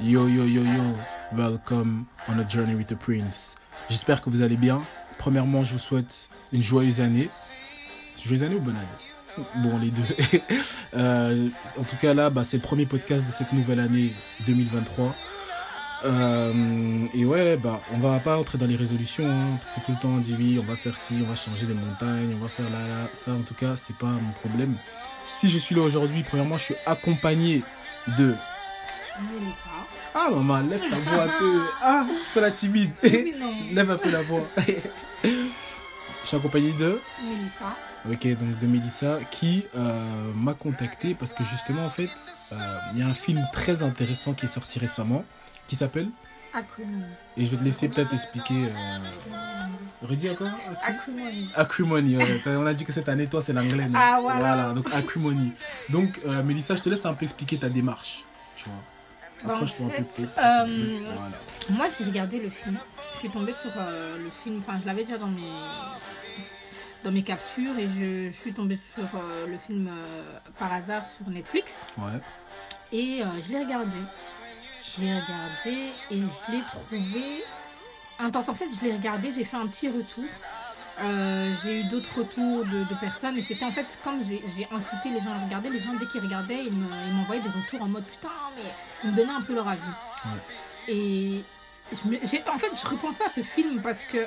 Yo yo yo yo, welcome on a journey with the prince. J'espère que vous allez bien. Premièrement, je vous souhaite une joyeuse année. Joyeuse année ou bonne année? Bon, les deux. Euh, en tout cas, là, bah, c'est le premier podcast de cette nouvelle année 2023. Euh, et ouais, bah, on va pas entrer dans les résolutions, hein, parce que tout le temps on dit oui, on va faire ci, on va changer les montagnes, on va faire là, là. Ça, en tout cas, c'est pas mon problème. Si je suis là aujourd'hui, premièrement, je suis accompagné de. Ah, maman, lève ta voix un peu. Ah, fais la timide. Lève un peu la voix. je suis accompagné de. Mélissa. Ok, donc de Mélissa qui euh, m'a contacté parce que justement, en fait, euh, il y a un film très intéressant qui est sorti récemment qui s'appelle. Acrimony. Et je vais te laisser peut-être expliquer. Euh... Redis encore? Acrimony. Acrimony, ouais. On a dit que cette année, toi, c'est l'anglais. Ah, voilà. donc acrimony. Donc, euh, Mélissa, je te laisse un peu expliquer ta démarche. Tu vois. En Approche-toi un peu euh, Voilà. Moi, j'ai regardé le film. Je suis tombée sur euh, le film. Enfin, je l'avais déjà dans mes dans mes captures et je, je suis tombée sur euh, le film euh, par hasard sur Netflix Ouais. et je l'ai regardé. Je l'ai regardé et je l'ai trouvé intense. En fait, je l'ai regardé, j'ai fait un petit retour. Euh, j'ai eu d'autres retours de, de personnes et c'était en fait comme j'ai incité les gens à regarder, les gens dès qu'ils regardaient, ils me- ils m'envoyaient des retours en mode putain, mais ils me donnaient un peu leur avis. Et je me- j'ai- en fait, je repensais à ce film parce que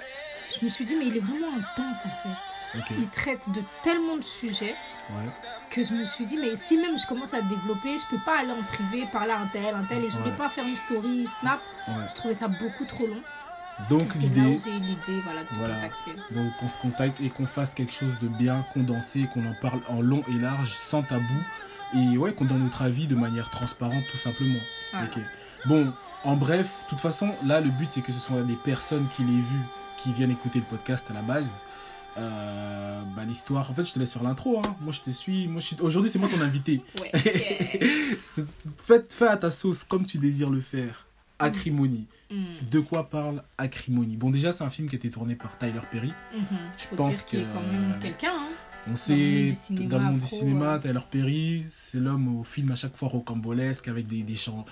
je me suis dit, mais il est vraiment intense en fait. Il traite de tellement de sujets Ouais. que je me suis dit, mais si même je commence à développer, je peux pas aller en privé, parler à un tel, un tel, et je voulais Ouais. pas faire une story, snap. ouais. Je trouvais ça beaucoup trop long. Donc, l'idée. j'ai eu l'idée voilà, de te Voilà. contacter. Donc qu'on se contacte et qu'on fasse quelque chose de bien condensé, qu'on en parle en long et large, sans tabou, et ouais, qu'on donne notre avis de manière transparente tout simplement. Voilà. Bon, en bref, de toute façon, là le but c'est que ce soit des personnes qui l'aient vu, qui viennent écouter le podcast à la base. Euh, bah, l'histoire, en fait, je te laisse faire l'intro. Hein. Moi, je te suis. Moi, je suis... Aujourd'hui, c'est moi ton invité. Ouais. yeah. Fais à ta sauce comme tu désires le faire. Acrimonie. Mm, De quoi parle Acrimonie Bon, déjà, c'est un film qui a été tourné par Tyler Perry. mhm. Je Faut pense que- quelqu'un. Hein. On sait, dans le monde du cinéma, euh. Tyler Perry, c'est l'homme au film à chaque fois rocambolesque avec des, des, chan-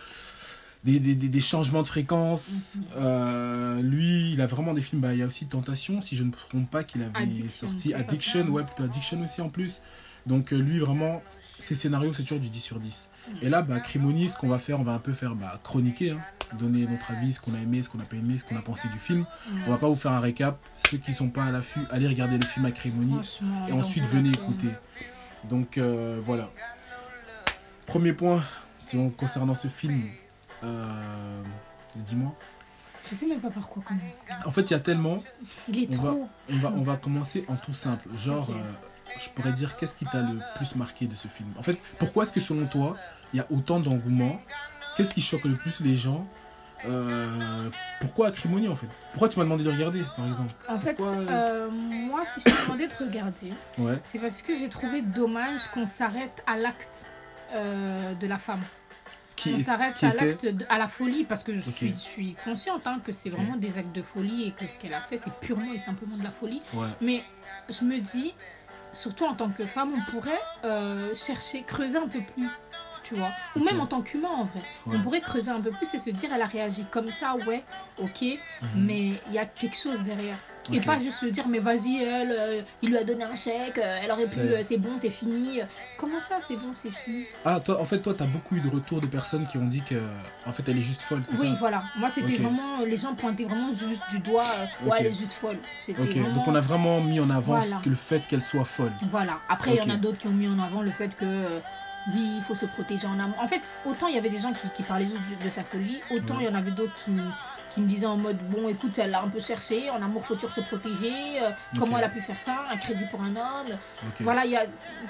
des, des, des- changements de fréquence. Mhm. Euh, lui, il a vraiment des films. Bah, il y a aussi Tentation, si je ne me trompe pas, qu'il avait Addiction, sorti. Addiction, ouais, plutôt Addiction aussi en plus. Donc, euh, lui, vraiment, ses scénarios, c'est toujours du 10 sur 10. Mhm. Et là, bah, ce qu'on va faire, on va un peu faire bah, chroniquer, hein, donner notre avis, ce qu'on a aimé, ce qu'on n'a pas aimé, ce qu'on a pensé du film. Mm. On va pas vous faire un récap. Ceux qui sont pas à l'affût, allez regarder le film Acrimony Franchement, et ensuite venez écouter. Donc euh, voilà. Premier point, concernant ce film, euh, dis-moi. Je sais même pas par quoi commencer. En fait, il y a tellement. Il est On va, on va, on va commencer en tout simple. Genre, euh, je pourrais dire, qu'est-ce qui t'a le plus marqué de ce film? En fait, pourquoi est-ce que selon toi, il y a autant d'engouement? Qu'est-ce qui choque le plus les gens? Euh, Pourquoi Acrimonie en fait? Pourquoi tu m'as demandé de regarder, par exemple? En fait, Pourquoi, euh, moi, si je t'ai demandé de regarder, Ouais. c'est parce que j'ai trouvé dommage qu'on s'arrête à l'acte euh, de la femme. Qui, on s'arrête à l'acte, à la folie, parce que je, suis, je suis consciente hein, que c'est vraiment des actes de folie et que ce qu'elle a fait, c'est purement et simplement de la folie. Ouais. Mais je me dis, surtout en tant que femme, on pourrait euh, chercher, creuser un peu plus, tu vois. Ou même en tant qu'humain, en vrai. Ouais. On pourrait creuser un peu plus et se dire, elle a réagi comme ça, ouais, ok, Mhm. mais il y a quelque chose derrière. Et pas juste se dire, mais vas-y, elle, euh, il lui a donné un chèque, euh, elle aurait pu, C'est- euh, c'est bon, c'est fini. Comment ça, c'est bon, c'est fini? Ah, toi, en fait, toi, t'as beaucoup eu de retours de personnes qui ont dit que, en fait, elle est juste folle, c'est Oui, ça? voilà. Moi, c'était vraiment. Les gens pointaient vraiment juste du doigt. ouais, elle est juste folle. C'était Ok, vraiment. donc on a vraiment mis en avant Voilà. le fait qu'elle soit folle. Voilà. Après, il y en a d'autres qui ont mis en avant le fait que. oui, il faut se protéger en amour. En fait, autant il y avait des gens qui, qui parlaient juste de sa folie, autant Ouais. il y en avait d'autres qui, qui me disaient en mode bon, écoute, elle l'a un peu cherché, en amour, faut toujours se protéger, euh, comment elle a pu faire ça, un crédit pour un homme. Voilà, il y a.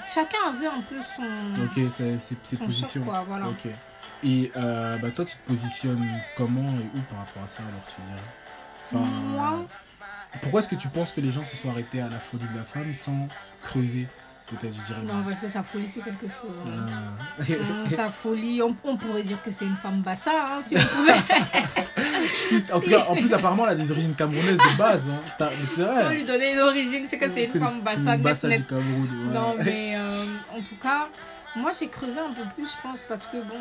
Chacun avait un peu son. ok, c'est c'est- c'est son position. choc, quoi, voilà. Ok. Et euh, bah, toi, tu te positionnes comment et où par rapport à ça, alors tu dirais? Enfin, Moi, Pourquoi est-ce que tu penses que les gens se sont arrêtés à la folie de la femme sans creuser? Peut-être, je dirais. Non, parce que sa folie, c'est quelque chose. hein. Ah. Hum, sa folie, on, on pourrait dire que c'est une femme bassa, hein, si on pouvait. Si, en tout cas, en plus, apparemment, elle a des origines camerounaises de base. Hein. C'est Si on vrai. lui donnait une origine, c'est que c'est une femme bassa, une bassa net. du Cameroun. ouais. Non, mais euh, en tout cas, moi j'ai creusé un peu plus, je pense, parce que bon,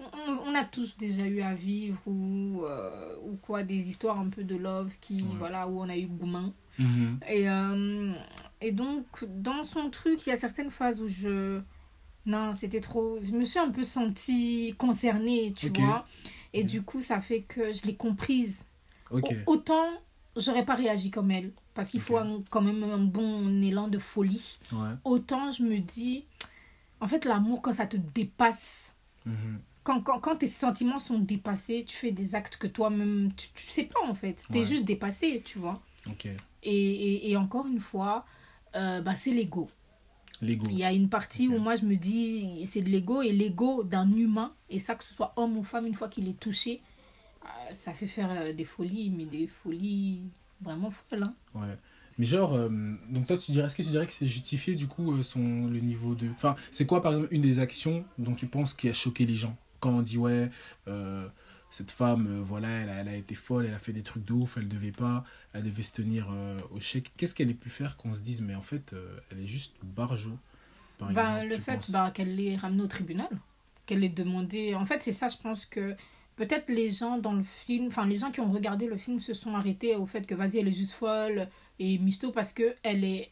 on, on a tous déjà eu à vivre ou, euh, ou quoi, des histoires un peu de love qui, Ouais. voilà, où on a eu gourmand. Mhm. Et, euh, et donc, dans son truc, il y a certaines phases où je. Non, c'était trop. Je me suis un peu sentie concernée, tu vois. Et du coup, ça fait que je l'ai comprise. Ok. Au- Autant, j'aurais pas réagi comme elle. Parce qu'il faut un- quand même un bon élan de folie Ouais. autant je me dis, en fait, l'amour, quand ça te dépasse, Mhm. quand, quand, quand tes sentiments sont dépassés, tu fais des actes que toi-même, tu, tu sais pas en fait. Tu es Ouais. juste dépassé, tu vois. Et, et encore une fois, euh, bah, c'est l'ego. Il y a une partie où moi je me dis, c'est de l'ego et l'ego d'un humain, et ça, que ce soit homme ou femme, une fois qu'il est touché, euh, ça fait faire euh, des folies, mais des folies vraiment folles. hein. Ouais. Mais genre, euh, donc toi, tu dirais, est-ce que tu dirais que c'est justifié du coup son, le niveau de. Enfin, c'est quoi par exemple une des actions dont tu penses qui a choqué les gens? Quand on dit, ouais, cette femme, euh, voilà, elle a, elle a été folle, elle a fait des trucs de ouf, elle devait pas, elle devait se tenir euh, au chèque. Qu'est-ce qu'elle ait pu faire qu'on se dise, mais en fait, euh, elle est juste barjo par Bah, exemple le fait bah, qu'elle l'ait ramené au tribunal, qu'elle l'ait demandé. En fait, c'est ça, je pense que peut-être les gens dans le film, enfin, les gens qui ont regardé le film se sont arrêtés au fait que vas-y, elle est juste folle et misto parce que elle est.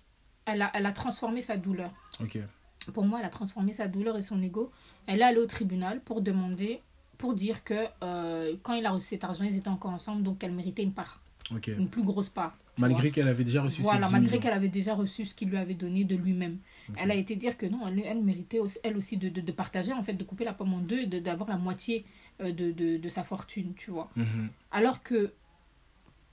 Elle a, elle a transformé sa douleur. Ok. Pour moi, elle a transformé sa douleur et son ego. Elle est allée au tribunal pour demander, pour dire que euh, quand il a reçu cet argent, ils étaient encore ensemble, donc elle méritait une part, une plus grosse part. Malgré qu'elle avait déjà reçu Voilà, ses 10 malgré qu'elle avait déjà reçu ce qu'il lui avait donné de lui-même. Elle a été dire que non, elle, elle méritait aussi, elle aussi de, de, de partager, en fait, de couper la pomme en deux et de- d'avoir la moitié euh, de, de, de sa fortune, tu vois. Mhm. Alors que,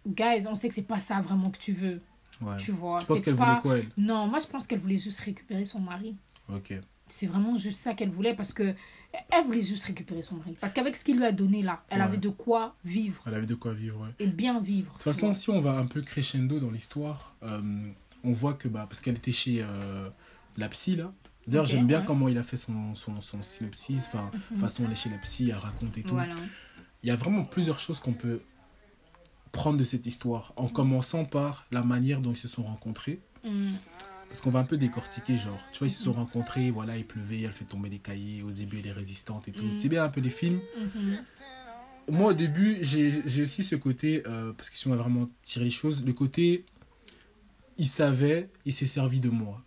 guys, on sait que c'est pas ça vraiment que tu veux, Ouais. tu vois. Penses C'est qu'elle pas- voulait quoi, elle? Non, moi je pense qu'elle voulait juste récupérer son mari. Ok. C'est vraiment juste ça qu'elle voulait parce que elle voulait juste récupérer son mari. Parce qu'avec ce qu'il lui a donné là, elle Ouais. avait de quoi vivre Elle avait de quoi vivre, ouais. et bien vivre. De toute façon, si on va un peu crescendo dans l'histoire, euh, on voit que, bah, parce qu'elle était chez euh, la psy, là. D'ailleurs, j'aime bien ouais. comment il a fait son, son, son synopsis, enfin, Mhm. façon, elle est chez la psy, elle raconte et tout. Voilà. Il y a vraiment plusieurs choses qu'on peut prendre de cette histoire, en commençant par la manière dont ils se sont rencontrés. Mm. Parce qu'on va un peu décortiquer, genre, tu vois, ils se sont rencontrés, voilà, il pleuvait, elle fait tomber des cahiers, au début elle est résistante et tout. Mhm. C'est bien un peu des films. Mhm. moi au début j'ai aussi ce côté euh, parce que si on va vraiment tirer les choses le côté il savait il s'est servi de moi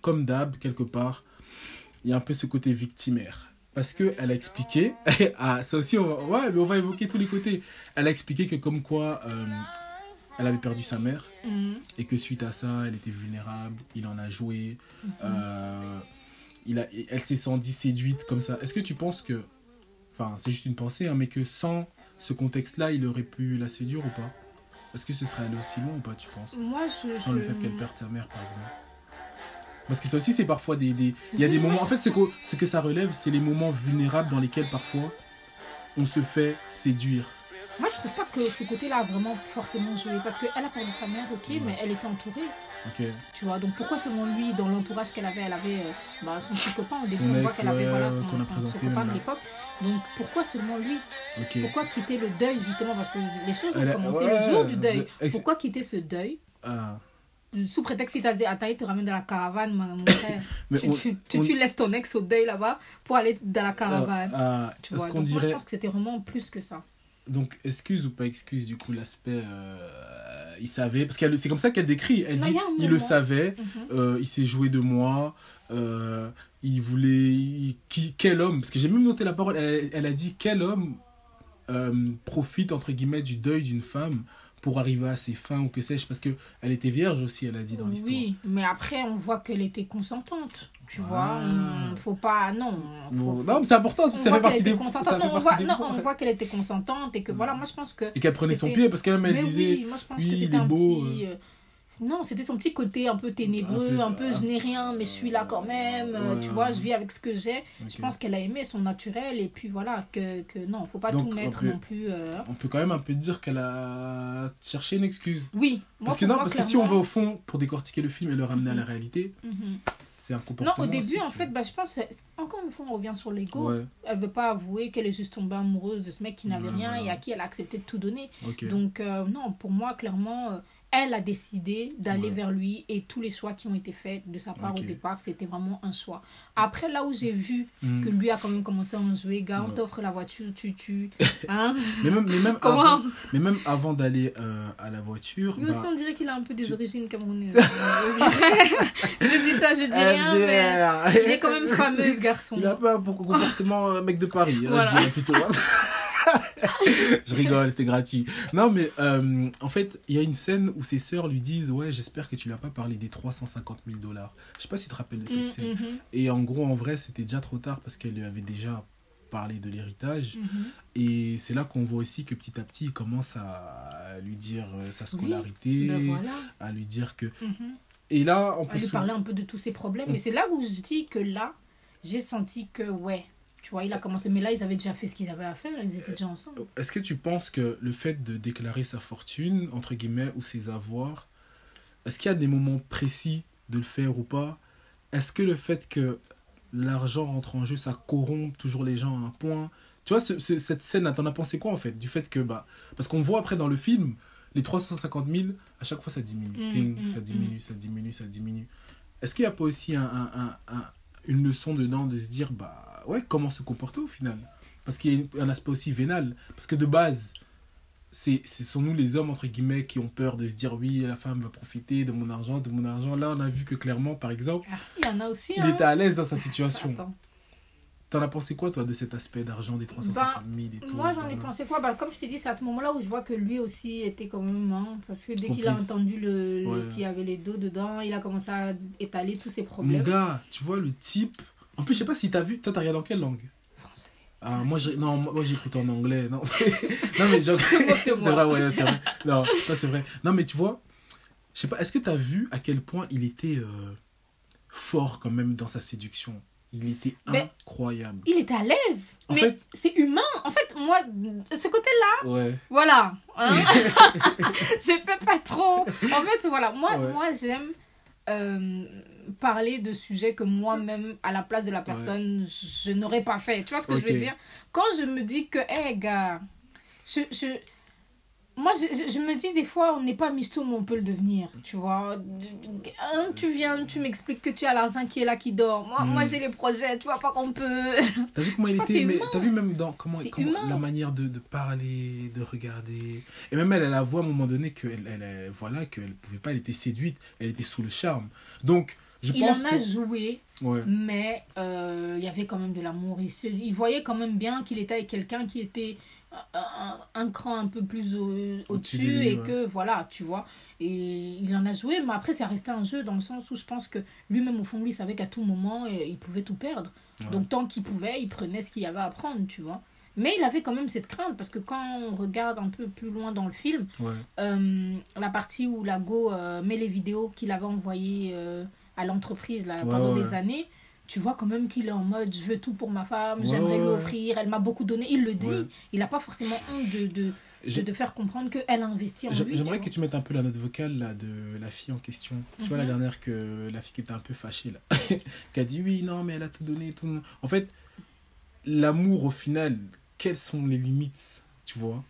comme d'hab quelque part il y a un peu ce côté victimaire parce que elle a expliqué ah ça aussi on va, ouais mais on va évoquer tous les côtés elle a expliqué que comme quoi euh, elle avait perdu sa mère. Mm. et que suite à ça elle était vulnérable il en a joué euh, il a, elle s'est sentie séduite comme ça. Est-ce que tu penses que enfin c'est juste une pensée hein, mais que sans ce contexte là il aurait pu la séduire ou pas? Est-ce que ce serait allé aussi loin ou pas tu penses? Moi, je. sans je- le fait qu'elle perde sa mère par exemple. Parce que ça aussi c'est parfois des, des- il y a des moments en fait c'est que, ce que ça relève c'est les moments vulnérables dans lesquels parfois on se fait séduire Moi, je trouve pas que ce côté-là a vraiment forcément joué. Parce qu'elle a perdu sa mère, ok, Ouais. mais elle était entourée. ok Tu vois, donc pourquoi seulement lui, dans l'entourage qu'elle avait, elle avait euh, bah, son petit copain au début, on voit qu'elle avait voilà, son, qu'on a son- présenté son copain de l'époque. Donc pourquoi seulement lui? Ok Pourquoi quitter le deuil, justement Parce que les choses ont commencé ouais, le jour du deuil. Pourquoi quitter ce deuil? Ah. Sous prétexte qu'il t'a dit, Ataï te ramène dans la caravane, mon frère. mais tu, on- tu, tu- on- tu laisses ton ex au deuil là-bas pour aller dans la caravane. Ah, ah, tu vois, donc moi, je dirait pense que c'était vraiment plus que ça. Donc excuse ou pas excuse du coup l'aspect euh, il savait parce que c'est comme ça qu'elle décrit. Elle Non, dit il le savait Mhm. euh, il s'est joué de moi euh, il voulait il- qui, quel homme? Parce que j'ai même noté la parole elle, elle a dit quel homme profite entre guillemets du deuil d'une femme pour arriver à ses fins ou que sais-je parce que elle était vierge aussi elle a dit dans l'histoire Oui, mais après, on voit qu'elle était consentante. Tu Ah. vois, on- faut pas. Non. faut- Bon, faut- non mais c'est important parce que ça fait partie des consentante. ça fait Non, on voit, des non, fois. on voit qu'elle était consentante et que voilà, moi je pense que. et qu'elle prenait son pied parce qu'elle même elle mais disait oui, moi je pense oui, que c'était un beau, petit. euh, Non, c'était son petit côté un peu ténébreux, Un un peu- peu, je n'ai rien, mais je suis là quand même, euh, Ouais, tu vois, je vis avec ce que j'ai. Je pense qu'elle a aimé son naturel, et puis voilà, que, que non, faut pas Donc, tout mettre peut- non plus. euh. On peut quand même un peu dire qu'elle a cherché une excuse. Oui, moi, Parce que non, moi, parce que si on va au fond pour décortiquer le film et le ramener à la réalité, Mhm. c'est un Non, comportement. au début, en fait, bah, je pense, encore une fois, on revient sur l'ego. Ouais, Elle veut pas avouer qu'elle est juste tombée amoureuse de ce mec qui n'avait Ouais, rien voilà. et à qui elle a accepté de tout donner. Donc, euh, non, pour moi, clairement, elle a décidé d'aller Ouais. vers lui et tous les choix qui ont été faits de sa part au départ, c'était vraiment un choix. Après, là où j'ai vu Hmm. que lui a quand même commencé à en jouer, gars, on Ouais. t'offre la voiture, tu tu Hein? Mais même, mais même Comment? avant, mais même avant d'aller euh, à la voiture, bah, aussi, on dirait qu'il a un peu des tu- origines camerounaises. je dis ça, je dis rien, mais il est quand même fameux, ce garçon. Il a pas un comportement euh, mec de Paris, hein, Voilà. je dirais plutôt. je rigole, c'était gratuit. Non, mais euh, en fait, il y a une scène où ses sœurs lui disent Ouais, j'espère que tu lui as pas parlé des 350 000 dollars. Je sais pas si tu te rappelles de cette Mm, scène. mhm, Et en gros, en vrai, c'était déjà trop tard parce qu'elle lui avait déjà parlé de l'héritage. mhm. Et c'est là qu'on voit aussi que petit à petit, il commence à lui dire euh, sa scolarité, Ben voilà. à lui dire que. mhm. Et là, on à peut lui se- parler un peu de tous ses problèmes. Mm. Et c'est là où je dis que là, j'ai senti que, ouais, tu vois, il a commencé. Mais là, ils avaient déjà fait ce qu'ils avaient à faire, ils étaient déjà ensemble. Est-ce que tu penses que le fait de déclarer sa fortune, entre guillemets, ou ses avoirs, est-ce qu'il y a des moments précis de le faire ou pas? Est-ce que le fait que l'argent rentre en jeu, ça corrompt toujours les gens à un point? Tu vois, ce- ce- cette scène, t'en as pensé quoi en fait Du fait que, bah, parce qu'on voit après dans le film, les 350 000, à chaque fois ça diminue. Mm, Ting, mm, ça diminue, ça diminue, ça diminue. Est-ce qu'il n'y a pas aussi un, un- un- un- une leçon dedans de se dire, bah ouais, comment se comporter au final? Parce qu'il y a un aspect aussi vénal. Parce que de base, c'est ce sont nous les hommes, entre guillemets, qui ont peur de se dire, oui, la femme va profiter de mon argent, de mon argent. Là, on a vu que clairement, par exemple, Ah, il y en a aussi. il hein. était à l'aise dans sa situation. Attends. T'en as pensé quoi, toi, de cet aspect d'argent des 350 000 et tout Moi, j'en ai pensé quoi? Bah, Comme je t'ai dit, c'est à ce moment-là où je vois que lui aussi était quand même. hein, parce que dès qu'il a entendu le, Ouais. qu'il y avait les dos dedans, il a commencé à étaler tous ses Mon problèmes. gars, tu vois, le type. En plus, je sais pas si t'as vu. Toi, t'as regardé en quelle langue? Français. Ah, moi, j'ai... Non, moi, j'écoute en anglais. Non, non mais genre... c'est vrai, ouais, c'est vrai. Non, ça, c'est vrai. Non, mais tu vois, je sais pas, est-ce que t'as vu à quel point il était euh, fort quand même dans sa séduction? Il était Mais- incroyable. Il était à l'aise. Mais fait- c'est humain. En fait, moi, ce côté-là, Ouais. voilà. hein. je peux pas trop. En fait, voilà. Moi, Ouais. moi j'aime euh, parler de sujets que moi-même, à la place de la personne, je n'aurais pas fait. Tu vois ce que je veux dire? Quand je me dis que, hé, gars, je. je moi, je, je- me dis des fois, on n'est pas misto, mais on peut le devenir, tu vois. Hein, tu viens, tu m'expliques que tu as l'argent qui est là, qui dort. Moi, Mm. moi j'ai les projets, tu vois pas qu'on peut... T'as vu comment il était mais. T'as vu même dans comment, comment la manière de, de parler, de regarder. Et même elle, elle a vu à un moment donné que elle, elle, voilà qu'elle pouvait pas, elle était séduite, elle était sous le charme. Donc je Il en pense a que joué, ouais. mais euh, il y avait quand même de l'amour. Il, se- il voyait quand même bien qu'il était avec quelqu'un qui était un, cran un peu plus au- Au-dessus et ouais. que voilà, tu vois. Et il en a joué, mais après, ça restait un jeu dans le sens où je pense que lui-même, au fond, de lui, savait qu'à tout moment, eh, il pouvait tout perdre. Ouais. Donc, tant qu'il pouvait, il prenait ce qu'il y avait à prendre, tu vois. Mais il avait quand même cette crainte, parce que quand on regarde un peu plus loin dans le film, ouais. euh, la partie où la Go euh, met les vidéos qu'il avait envoyées euh, à l'entreprise pendant des années, tu vois quand même qu'il est en mode je veux tout pour ma femme, Ouais, j'aimerais lui offrir, elle m'a beaucoup donné. Il le dit, Ouais. il n'a pas forcément honte de, de, de, J'ai- de faire comprendre qu'elle a investi en lui. J'aimerais que tu mettes un peu la note vocale là, de la fille en question. Tu vois, la Mhm. dernière, que la fille qui était un peu fâchée, là, qui a dit oui, non, mais elle a tout donné. Tout... En fait, l'amour, au final, quelles sont les limites Tu vois?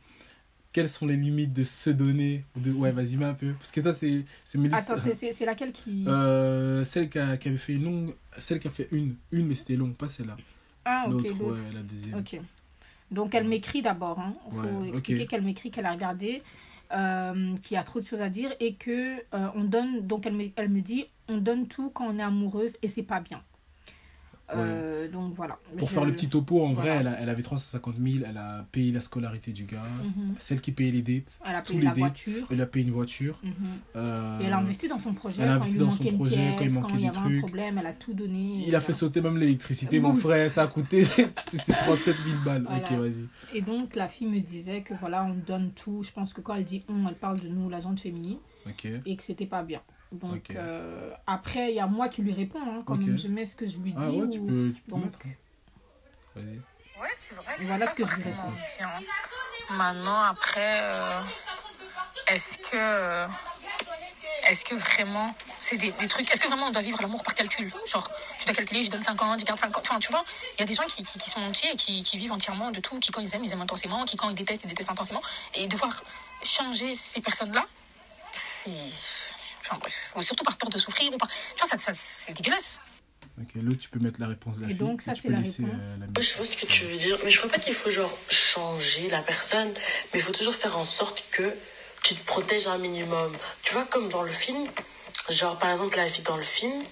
Quelles sont les limites de se donner de... Ouais, vas-y, mets un peu. Parce que ça, c'est. Mélissa. Attends, c'est- laquelle qui... Euh, celle qui, a- qui avait fait une longue. Celle qui a fait une, une mais c'était long, pas celle-là. ah, ok, L'autre, ouais, la deuxième. Ok. Donc elle m'écrit d'abord. Il hein. faut Ouais, expliquer qu'elle m'écrit, qu'elle a regardé, euh, qu'il y a trop de choses à dire et que euh, on donne. Donc elle me, elle me dit, on donne tout quand on est amoureuse et c'est pas bien. Euh, Donc voilà. Pour Je- faire le petit topo, en vrai, elle, a- elle avait 350 000, elle a payé la scolarité du gars, Mhm. celle qui payait les dates, Elle a tous payé les la dates. voiture. elle a payé une voiture. Mhm. euh, Et elle a investi dans son projet. elle a quand investi dans son projet, quand il manquait il y des avait trucs. un problème, elle a tout donné. il a fait sauter même l'électricité, mon frère, ça a coûté c'est c'est 37 000 balles. Voilà. Ok, vas-y. Et donc la fille me disait que voilà, on donne tout. Je pense que quand elle dit on, elle parle de nous, la gente féminine, et que c'était pas bien. Donc euh, après, il y a moi qui lui réponds, hein, comme je mets ce que je lui dis. Ah ouais, ou- tu peux, tu peux donc-. Vas-y. Ouais, c'est vrai que Voilà c'est ce que pas je bien. Maintenant, après, euh, est-ce que, euh, est-ce que vraiment, c'est des, des trucs, est-ce que vraiment on doit vivre l'amour par calcul? Genre, tu dois calculer, je donne 50, je garde 50. Enfin, tu vois, il y a des gens qui, qui, qui sont entiers et qui, qui vivent entièrement de tout, qui quand ils aiment, ils aiment intensément, qui quand ils détestent, ils détestent intensément. Et devoir changer ces personnes-là, c'est. Enfin bref, Ou surtout par peur de souffrir, ou par. Tu vois, ça, ça, c'est dégueulasse. Ok, l'autre, tu peux mettre la réponse de la Et fille. donc, ça, tu c'est peux la laisser, réponse. euh, la je vois ce que tu veux dire, mais je crois pas qu'il faut genre changer la personne, mais il faut toujours faire en sorte que tu te protèges un minimum. Tu vois, comme dans le film, genre par exemple la fille dans le film,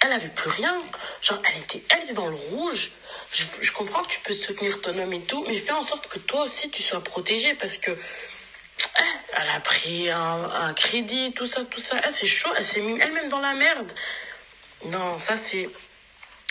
elle avait plus rien. Genre, elle était, elle était dans le rouge. Je, je comprends que tu peux soutenir ton homme et tout, mais fais en sorte que toi aussi tu sois protégé parce que elle a pris un, crédit, tout ça, tout ça. Elle, c'est chaud, elle s'est mis elle-même dans la merde. Non, ça c'est.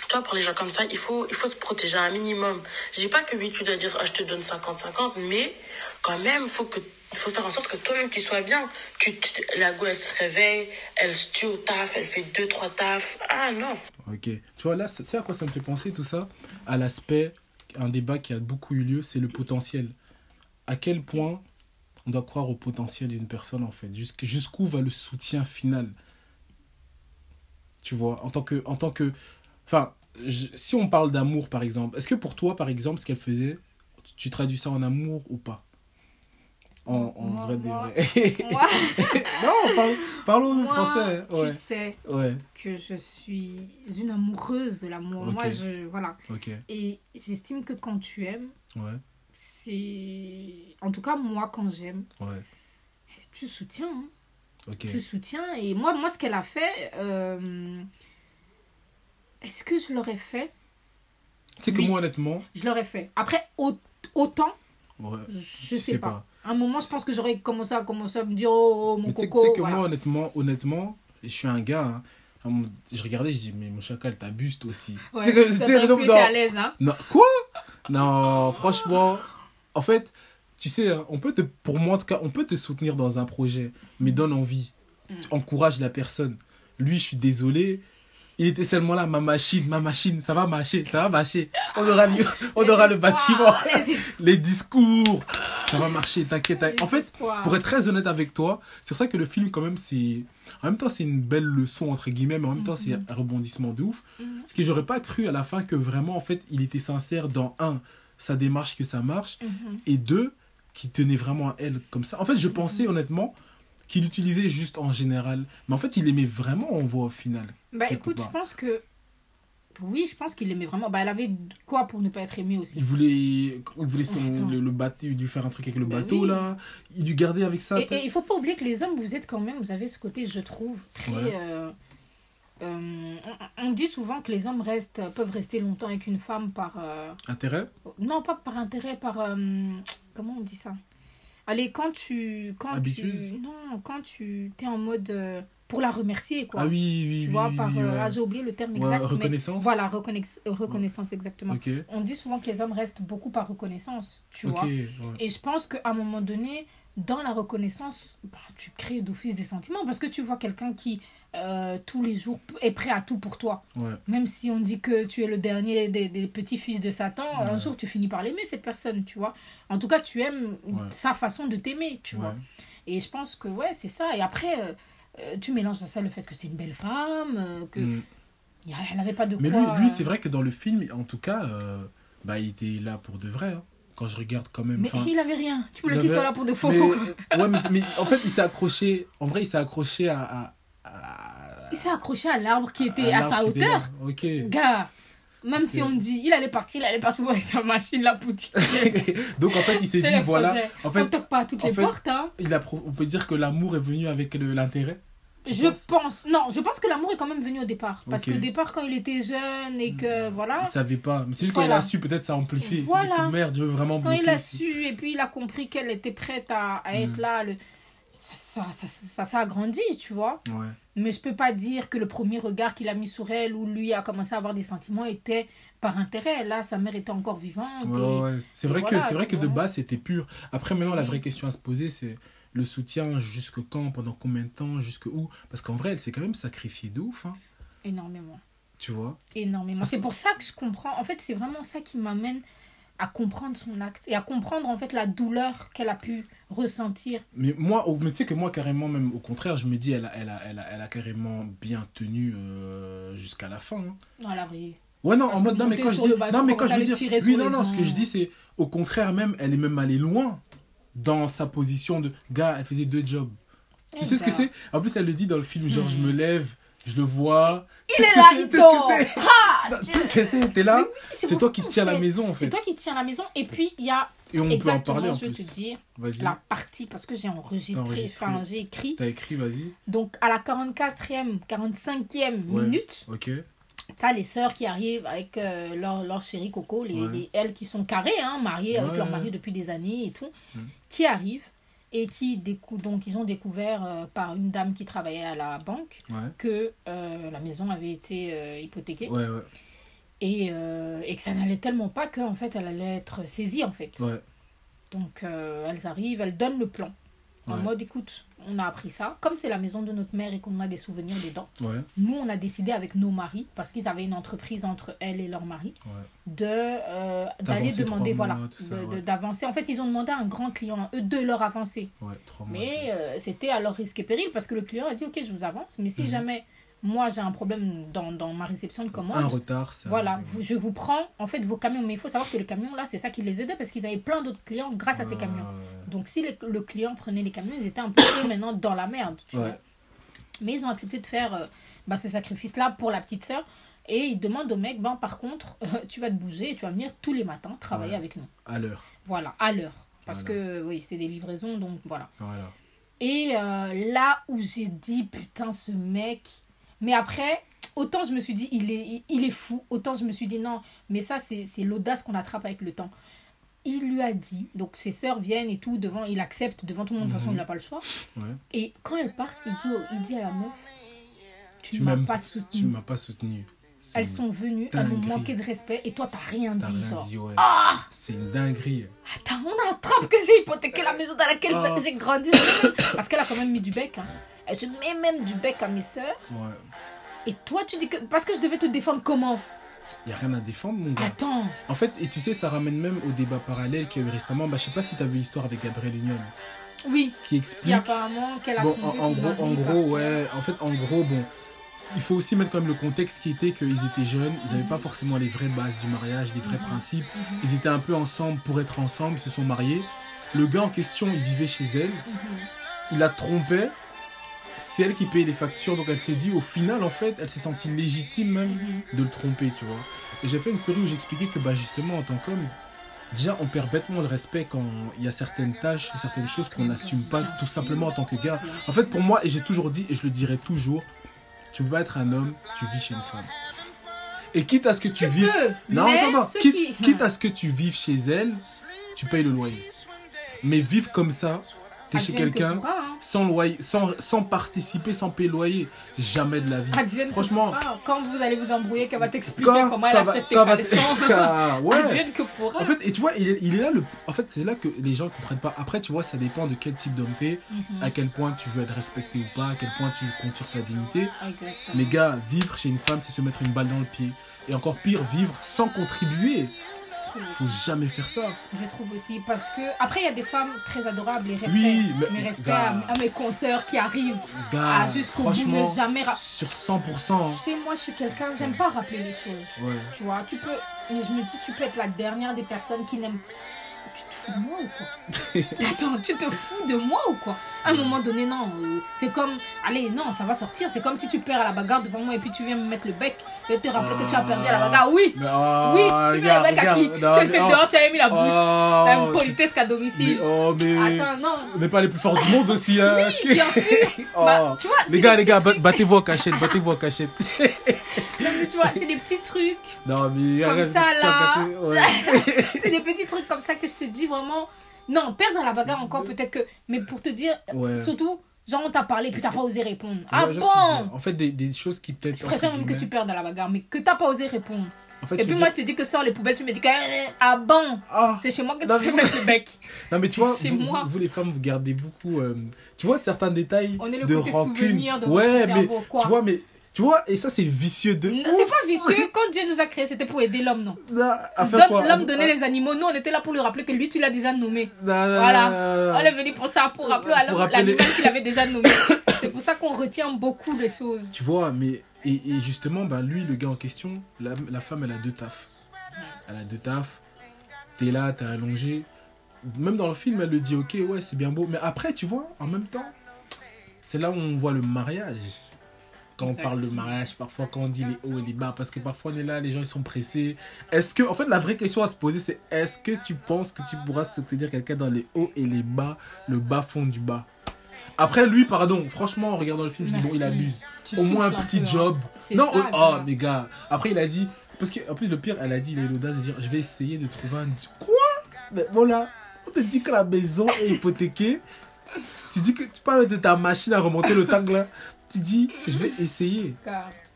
Tu vois, pour les gens comme ça, il faut, il faut se protéger un minimum. Je dis pas que oui, tu dois dire, ah, je te donne 50-50, mais quand même, faut que, il faut faire en sorte que toi-même tu sois bien. Tu- la go, elle se réveille, elle se tue au taf, elle fait deux, trois tafs. Ah non. Ok. Tu vois, là, tu sais à quoi ça me fait penser tout ça? À l'aspect, un débat qui a beaucoup eu lieu, c'est le potentiel. À quel point on doit croire au potentiel d'une personne, en fait Jusqu'- Jusqu'où va le soutien final? Tu vois, en tant que. En tant que enfin, je- si on parle d'amour, par exemple, est-ce que pour toi, par exemple, ce qu'elle faisait, tu- tu traduis ça en amour ou pas? En, en Moi, vrai moi- non, parle- parlons français. Ouais. sais Ouais, que je suis une amoureuse de l'amour. Moi, je. Voilà. Et j'estime que quand tu aimes, Ouais, c'est. En tout cas, moi, quand j'aime, ouais. tu soutiens. hein. Tu soutiens. Et moi, moi ce qu'elle a fait. euh, Est-ce que je l'aurais fait? Tu sais que moi, honnêtement, Je l'aurais fait. Après, au- autant, ouais, je tu sais, pas. À un moment, je pense que j'aurais commencé à, commencer à me dire Oh, oh, mon Mais tu sais tu coco. sais que voilà. moi, honnêtement, honnêtement, je suis un gars. hein. Je regardais, je dis, mais mon chacal, t'abuses toi aussi. Ouais, Tu sais sais, non, à l'aise, hein. Non, quoi? Non, franchement, en fait, tu sais, hein, on peut te, pour moi en tout cas, on peut te soutenir dans un projet, mais donne envie. Mm. Tu encourages la personne. Lui, je suis désolé. Il était seulement là, ma machine, ma machine, ça va marcher, ça va marcher. On aura le, on aura le bâtiment, les- discours, ça va marcher, t'inquiète. En fait, pour être très honnête avec toi, c'est pour ça que le film, quand même, c'est. En même temps, c'est une belle leçon, entre guillemets, mais en même temps, c'est un rebondissement de ouf. Mhm. Parce que j'aurais pas cru à la fin que vraiment, en fait, il était sincère dans un, sa démarche, que ça marche, Mhm. et deux, qu'il tenait vraiment à elle comme ça. En fait, je pensais, honnêtement, qu'il utilisait juste en général. Mais en fait, il aimait vraiment, on voit au final. Bah écoute, part. je pense que. Oui, je pense qu'il aimait vraiment. Bah, elle avait quoi pour ne pas être aimée aussi? Il voulait, il voulait son, le, le bateau, lui faire un truc avec le Bah bateau, oui. là. Il lui gardait avec ça. Et, et il faut pas oublier que les hommes, vous êtes quand même, vous avez ce côté, je trouve, très. Ouais. euh, euh, on, on dit souvent que les hommes restent, peuvent rester longtemps avec une femme par. euh, Intérêt non, pas par intérêt, par. euh, comment on dit ça? Allez, quand tu. Quand Habitude tu, Non, quand tu es en mode. pour la remercier, quoi. Ah oui, oui, Tu oui. vois, oui, par. oui, ouais. ah, j'ai oublié le terme Ouais, exact. mais- reconnaissance. voilà, reconnex- euh, reconnaissance, exactement. On dit souvent que les hommes restent beaucoup par reconnaissance, tu vois. Et je pense qu'à un moment donné, dans la reconnaissance, bah, tu crées d'office des sentiments parce que tu vois quelqu'un qui, euh, tous les jours, est prêt à tout pour toi. ouais. Même si on dit que tu es le dernier des, des petits-fils de Satan, un jour tu finis par l'aimer, cette personne, tu vois. En tout cas, tu aimes Ouais. sa façon de t'aimer, tu vois. Et je pense que, ouais, c'est ça. Et après, euh, euh, tu mélanges à ça le fait que c'est une belle femme, euh, que Mm. elle n'avait pas de Mais lui, quoi... lui euh, c'est vrai que dans le film, en tout cas, bah, il était là pour de vrai. hein. Quand je regarde quand même. Mais il avait rien. Tu voulais il qu'il soit là pour de faux. mais, ouais, mais, mais en fait, il s'est accroché. En vrai, il s'est accroché à. à, à- Il s'est accroché à l'arbre qui était à à, sa hauteur. Ok. Gars, même si que- on dit, il allait partir, il allait partir avec sa machine, la boutique. Donc en fait, il s'est dit voilà. projet. En on fait, toque pas à toutes les fait- portes, hein. il a, on peut dire que l'amour est venu avec l'intérêt. Je pense, non, je pense que l'amour est quand même venu au départ. Parce Ok. qu'au départ, quand il était jeune et que voilà, Il savait pas. Mais c'est juste quand il a su, peut-être ça a amplifié. Il dit Voilà. que merde, je veux vraiment quand bloquer. il a su et puis il a compris qu'elle était prête à, à être Mm. là, le... ça, ça, ça, a grandi, tu vois. Ouais. Mais je peux pas dire que le premier regard qu'il a mis sur elle ou lui a commencé à avoir des sentiments était par intérêt. Là, sa mère était encore vivante. Ouais, et- ouais, C'est vrai, que, c'est vrai que de base, c'était pur. Après, maintenant, la vraie question à se poser, c'est le soutien jusque quand, pendant combien de temps, jusque où? Parce qu'en vrai, elle s'est quand même sacrifiée de ouf, hein, Énormément. tu vois? Énormément. C'est que- pour ça que je comprends. En fait, c'est vraiment ça qui m'amène à comprendre son acte et à comprendre en fait la douleur qu'elle a pu ressentir. Mais moi, au- mais tu sais que moi, carrément, même au contraire, je me dis, elle a, elle a, elle a, elle a carrément bien tenu euh, jusqu'à la fin. hein. Voilà, oui. Ouais, non, Parce en mode, non, mais quand je dis, bateau, non, mais quand je veux dire, oui, non, non, ce que je dis, c'est, au contraire, même, elle est même allée loin dans sa position de, gars, elle faisait deux jobs. Tu sais ce que c'est? En plus, elle le dit dans le film, genre, Hmm. je me lève, je le vois. Il est que là, il dort. C'est Non, Tu sais ce que c'est T'es là oui, C'est toi qui en tiens la maison, en C'est fait. toi qui tiens la maison. Et puis, il y a Et on peut en parler en je vais plus. te dire, la partie, parce que j'ai enregistré, enregistré. enfin, j'ai écrit. T'as écrit, vas-y. Donc, à la 44e, 45e Ouais. minute, Ok. T'as les sœurs qui arrivent avec euh, leur, leur chéri Coco, les, Ouais. les- elles qui sont carrées, hein, mariées avec leur mari depuis des années et tout, qui arrivent et qui donc ils ont découvert euh, par une dame qui travaillait à la banque Ouais. que euh, la maison avait été euh, hypothéquée Ouais, ouais. et, et que ça n'allait tellement pas qu'en fait elle allait être saisie en fait. Donc elles arrivent, elles donnent le plan. En Ouais. mode écoute, on a appris ça, comme c'est la maison de notre mère et qu'on a des souvenirs dedans. Ouais. Nous, on a décidé avec nos maris, parce qu'ils avaient une entreprise entre elles et leur mari, Ouais. de euh, d'aller demander, voilà, d'avancer. En fait, ils ont demandé à un grand client, eux, de leur avancer. Mais euh, c'était à leur risque et péril, parce que le client a dit, ok, je vous avance, mais si Mhm. jamais moi j'ai un problème dans, dans ma réception de commande, Un retard, ça. voilà, vous- je vous prends en fait vos camions. Mais il faut savoir que les camions, là, c'est ça qui les aidait, parce qu'ils avaient plein d'autres clients grâce à ces Ouais, camions. Donc si le, le client prenait les camions, ils étaient un peu maintenant dans la merde. Tu Ouais. vois. Mais ils ont accepté de faire euh, bah, ce sacrifice-là pour la petite sœur. Et ils demandent au mec, ben, par contre, tu vas te bouger et tu vas venir tous les matins travailler Ouais. avec nous. À l'heure. Voilà, à l'heure. Parce Voilà. que oui, c'est des livraisons, donc voilà. Voilà. Et euh, là où j'ai dit, putain, ce mec. Mais après, autant je me suis dit, il est, il est fou. Autant je me suis dit, non, mais ça, c'est l'audace qu'on attrape avec le temps. Il lui a dit, donc ses sœurs viennent et tout, devant, il accepte devant tout le monde, de toute façon, Mhm. il n'a pas le choix. Ouais. Et quand elle part, il dit, au- il dit à la meuf, tu Tu ne m'as pas Tu soutenu. m'as pas soutenu. Elles sont venues, elles m'ont manqué de respect et toi, t'as rien dit, rien genre. dit, ouais. Ah C'est une dinguerie. Attends, on attrape que j'ai hypothéqué la maison dans laquelle Ah. j'ai grandi. Parce qu'elle a quand même mis du bec. Hein. Elle se met même du bec à mes sœurs. Ouais. Et toi, tu dis que. Parce que je devais te défendre comment? Y a rien à défendre, mon gars. Attends. En fait, et tu sais, ça ramène même au débat parallèle qu'il y a eu récemment. Bah, je sais pas si t'as vu l'histoire avec Gabrielle Union. Oui. Qui Il explique. apparemment qu'elle a Bon, en, gros, en gros, ouais. En fait, en gros, bon. Il faut aussi mettre quand même le contexte qui était qu'ils étaient jeunes, ils n'avaient pas forcément les vraies bases du mariage, les vrais Mhm. principes. Mhm. Ils étaient un peu ensemble pour être ensemble, ils se sont mariés. Le gars en question, il vivait chez elle, Mhm. il la trompait, c'est elle qui payait les factures, donc elle s'est dit, au final, en fait, elle s'est sentie légitime même Mhm. de le tromper, tu vois. Et j'ai fait une story où j'expliquais que, bah, justement, en tant qu'homme, déjà, on perd bêtement le respect quand il y a certaines tâches ou certaines choses qu'on n'assume pas tout simplement en tant que gars. En fait, pour moi, et j'ai toujours dit, et je le dirai toujours, tu peux pas être un homme, tu vis chez une femme. Et quitte à ce que tu, Tu vives. peux, Non, attends, attends. ceux Quitte, qui- quitte à ce que tu vives chez elle, tu payes le loyer. Mais vivre comme ça, t'es chez que quelqu'un, hein. sans loyer, sans, sans participer, sans payer loyer, jamais de la vie. Advienne Franchement. Quand vous allez vous embrouiller, qu'elle va t'expliquer quand, comment elle achète tes. Ah, ouais. Advienne que pourra. En fait, et tu vois, il est, il est là le. En fait, c'est là que les gens comprennent pas. Après, tu vois, ça dépend de quel type d'homme t'es, Mhm. à quel point tu veux être respecté ou pas, à quel point tu sur ta dignité. Exactement. Mais gars, vivre chez une femme, c'est se mettre une balle dans le pied. Et encore pire, vivre sans contribuer. Faut jamais faire ça. Je trouve aussi parce que après il y a des femmes très adorables et respect, Oui, mais- mais respect à, à mes consoeurs qui arrivent Gars, jusqu'au bout, ne jamais sur 100%. Tu sais, moi, je suis quelqu'un, j'aime pas rappeler les choses. Ouais. Tu vois, tu peux. Mais je me dis, tu peux être la dernière des personnes qui n'aiment tu te fous de moi ou quoi? Attends, tu te fous de moi ou quoi? À un moment donné, non. euh, c'est comme, allez, non, ça va sortir. C'est comme si tu perds à la bagarre devant moi et puis tu viens me mettre le bec et te rappeler que tu as perdu à la bagarre. Oui, oui, tu mets le bec à qui? non, Tu étais oh, dehors, tu avais mis la bouche. oh, T'as une politesse qu'à domicile. mais, oh, mais. Attends, non. On n'est pas les plus forts du monde aussi, hein. Oui, bien sûr. Oh. Bah, tu vois, Les gars, les gars, battez-vous en cachette, battez-vous en cachette. Non, mais tu vois, c'est des petits trucs. Non, mais Comme ça, là. ouais. C'est des petits trucs comme ça que je te dis vraiment. Non, perdre à la bagarre encore, peut-être que. Mais pour te dire, Ouais. surtout, genre on t'a parlé puis t'as pas osé répondre. Ah Ouais, bon. En fait, des, des choses qui peut-être. Je préfère même que tu perdes la bagarre, mais que t'as pas osé répondre. En fait, Et puis moi, je te dis que sors les poubelles, tu me dis que. Ah bon Ah, C'est chez moi que Non, tu sais mettre le bec. non, mais tu vois, chez vous, moi. vous- vous, les femmes, vous gardez beaucoup. euh, tu vois, certains détails On est le de rancune. souvenir de ouais, mais cerveau, quoi. tu vois, mais. Tu vois, et ça, c'est vicieux de. C'est pas vicieux. Quand Dieu nous a créés, c'était pour aider l'homme, non L'homme donnait les animaux. Nous, on était là pour lui rappeler que lui, tu l'as déjà nommé. Non, non, Voilà. non, On est venu pour ça, pour rappeler à l'homme l'animal qu'il avait déjà nommé. C'est pour ça qu'on retient beaucoup les choses. Tu vois, mais. Et, et justement, ben, lui, le gars en question, la, la femme, elle a deux tafs. Elle a deux tafs. T'es là, t'es allongé. Même dans le film, elle le dit, ok, ouais, c'est bien beau. Mais après, tu vois, en même temps, c'est là où on voit le mariage. Quand on parle de mariage, parfois quand on dit les hauts et les bas, parce que parfois on est là, les gens ils sont pressés. Est-ce que, en fait, la vraie question à se poser, c'est est-ce que tu penses que tu pourras soutenir quelqu'un dans les hauts et les bas, le bas fond du bas? Après, lui, pardon, franchement, en regardant le film, je dis, bon, il abuse. Tu Au moins un petit peu, hein. job. Non, ça, oh, oh, gars. mais gars. Après, il a dit. Parce qu'en plus, le pire, elle a dit, il a eu l'audace de dire Je vais essayer de trouver un. Quoi? Mais voilà, on te dit que la maison est hypothéquée. tu dis que tu parles de ta machine à remonter le tank là. Tu dis Je vais essayer.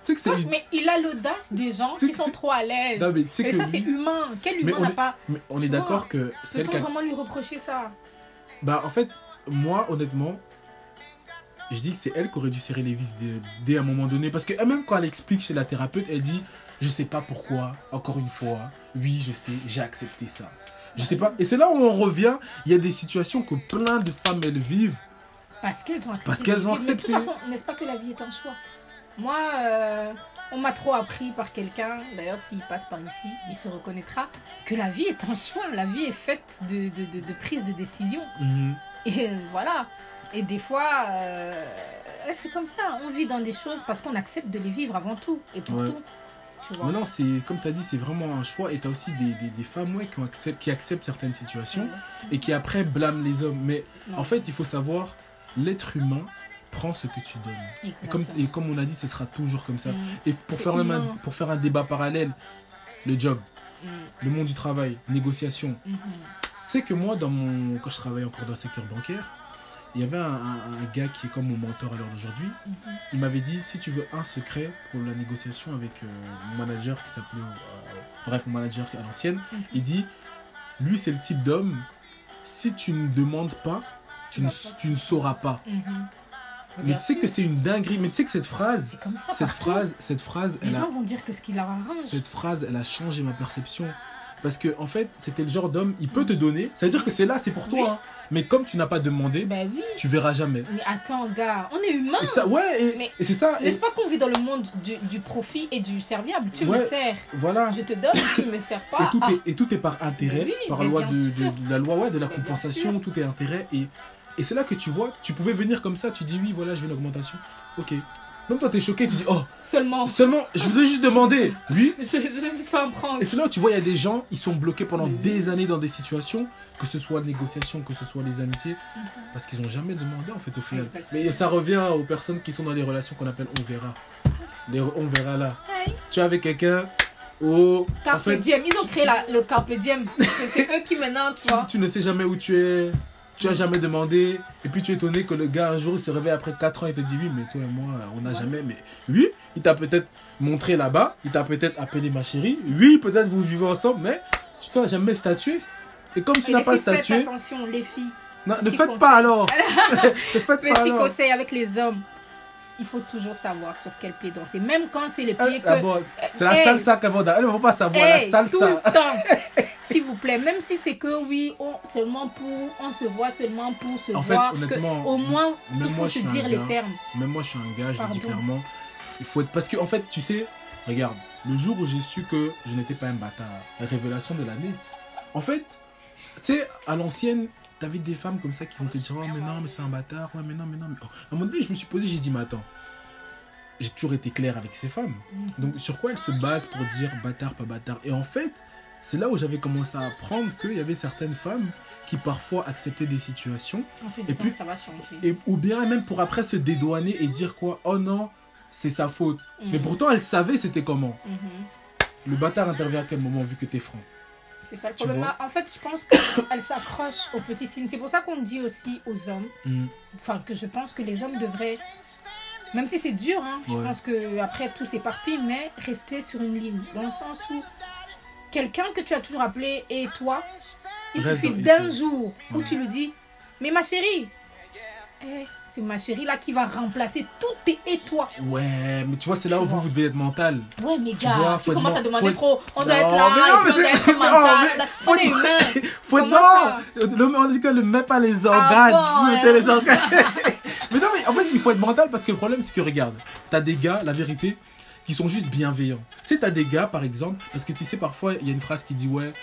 Tu sais que Mais il a l'audace des gens qui sont trop à l'aise. Non, mais tu sais Et que. ça, c'est humain. Quel humain n'a pas. mais on est d'accord que Peut-on vraiment lui reprocher ça Bah en fait, moi honnêtement, je dis que c'est elle qui aurait dû serrer les vis dès, dès un moment donné. Parce que elle-même quand elle explique chez la thérapeute, elle dit Je sais pas pourquoi, encore une fois, oui je sais, j'ai accepté ça. Je sais pas. Et c'est là où on revient, il y a des situations que plein de femmes elles vivent. Parce qu'elles ont accepté. Parce qu'elles ont. Mais de toute accepté. façon, n'est-ce pas que la vie est un choix Moi, euh, on m'a trop appris par quelqu'un, d'ailleurs s'il passe par ici, il se reconnaîtra, que la vie est un choix. La vie est faite de, de, de, de prise de décision. Mhm. Et euh, voilà. Et des fois, euh, c'est comme ça. On vit dans des choses parce qu'on accepte de les vivre avant tout. Et pour Ouais. tout. Tu vois? Maintenant, c'est comme tu as dit, c'est vraiment un choix. Et tu as aussi des, des, des femmes ouais, qui, ont accepte- qui acceptent certaines situations et qui après blâment les hommes. Mais Non. en fait, il faut savoir, l'être humain prend ce que tu donnes. Et comme, Exactement. et comme on a dit, ce sera toujours comme ça. Mm. Et pour faire, même un, humain. pour faire un débat parallèle, le job, Mm. le monde du travail, négociation. Mhm. Tu sais que moi, dans mon, quand je travaillais encore dans le secteur bancaire, il y avait un, un- un gars qui est comme mon mentor à l'heure d'aujourd'hui. Mhm. Il m'avait dit si tu veux un secret pour la négociation avec euh, mon manager qui s'appelait. euh, bref, mon manager à l'ancienne, Mhm. il dit lui, c'est le type d'homme, si tu ne demandes pas, tu ne, tu ne sauras pas. Mhm. Mais tu sais que c'est une dinguerie. Mais tu sais que cette phrase, C'est comme ça. cette phrase, cette phrase, Les elle a, gens vont dire que ce qu'il arrange. cette phrase, elle a changé ma perception. Parce que, en fait, c'était le genre d'homme, il peut te donner, ça veut dire que c'est là, c'est pour toi. Oui. hein. Mais comme tu n'as pas demandé, Ben oui. tu verras jamais. Mais attends, gars, on est humain. Et ça, ouais, et, c'est ça. N'est-ce pas qu'on vit dans le monde du, du profit et du serviable? Tu Ouais. me sers, voilà. je te donne, tu ne me sers pas. Et tout, Ah, est, et tout est par intérêt, oui, par mais loi de, de- sûr. de la loi ouais, de la Mais compensation, tout est intérêt. Et, et c'est là que tu vois, tu pouvais venir comme ça, tu dis oui, voilà, je veux une augmentation. Ok. Même toi, t'es choqué, tu dis oh, Seulement. seulement, je voudrais juste demander. Oui. Je, je, je te fais un prank. Et c'est là où tu vois, il y a des gens, ils sont bloqués pendant des années dans des situations, que ce soit les négociations, que ce soit les amitiés, Mhm. parce qu'ils n'ont jamais demandé en fait au final. Exactement. Mais ça revient aux personnes qui sont dans les relations qu'on appelle on verra. Les on verra là. Hey. Tu es avec quelqu'un, oh, en Carpe fait, diem. Ils ont tu- créé la- le carpe diem. C'est c'est eux qui maintenant, tu tu, vois. tu ne sais jamais où tu es, tu as jamais demandé, et puis tu es étonné que le gars un jour il se réveille après 4 ans et te dit oui, mais toi et moi on n'a Ouais. jamais. Mais oui, il t'a peut-être montré là-bas, il t'a peut-être appelé ma chérie, oui, peut-être vous vivez ensemble, mais tu t'as jamais statué. Et comme tu n'as pas faites statué, attention, les filles. non, ne faites conseil. pas alors. ne faites pas Petit alors. conseil avec les hommes. Il faut toujours savoir sur quel pied danser. Même quand c'est les Ah, pieds que. d'abord, c'est la Hey. salsa qu'elle va dar- Elle ne va pas savoir la Hey, salsa. tout le temps. S'il vous plaît, même si c'est que oui, on, seulement pour, on se voit seulement pour se En fait, voir. que honnêtement, au moins, il faut moi, se dire les gars. termes. Même moi, je suis un gars, je le dis Pardon. clairement. Il faut être. Parce que, en fait, tu sais, regarde, le jour où j'ai su que je n'étais pas un bâtard, la révélation de l'année. En fait, tu sais, à l'ancienne, t'avais des femmes comme ça qui vont te dire, oh, mais non, mais c'est un bâtard, ouais, mais non, mais non. Mais... Oh, À un moment donné, je me suis posé, j'ai dit, mais attends, j'ai toujours été clair avec ces femmes. Mhm. Donc, sur quoi elles se basent pour dire bâtard, pas bâtard? Et en fait, c'est là où j'avais commencé à apprendre qu'il y avait certaines femmes qui parfois acceptaient des situations, En se Et puis- ça va changer. et, ou bien même pour après se dédouaner et dire quoi, oh non, c'est sa faute. Mais pourtant, elle savait c'était comment. Mhm. Le bâtard intervient à quel moment vu que t'es franc? C'est ça le problème. vois En fait, je pense qu'elle s'accroche aux petits signes. C'est pour ça qu'on dit aussi aux hommes, Mhm. enfin que je pense que les hommes devraient, même si c'est dur, hein, je pense que après tout s'éparpille, mais rester sur une ligne, dans le sens où quelqu'un que tu as toujours appelé et toi, il Reste suffit d'un jour où tu lui dis, mais ma chérie, eh, c'est ma chérie là qui va remplacer tout tes et toi. Ouais, mais tu vois, c'est là Tu où vous, vois. vous devez être mental. Ouais, mais Tu gars, vois, tu, faut être commences à demander faut trop. On doit Non, être là, mais non, et mais on doit être mental. oh, mais on doit- faut on est être- humain. Faut Comment non ça le, On dit que ne met pas les Ah organes. bon, mettez ouais. les organes. mais non, mais en fait, il faut être mental parce que le problème, c'est que regarde, t'as des gars, la vérité, qui sont juste bienveillants. Tu sais, t'as des gars, par exemple, parce que tu sais, parfois, il y a une phrase qui dit, ouais,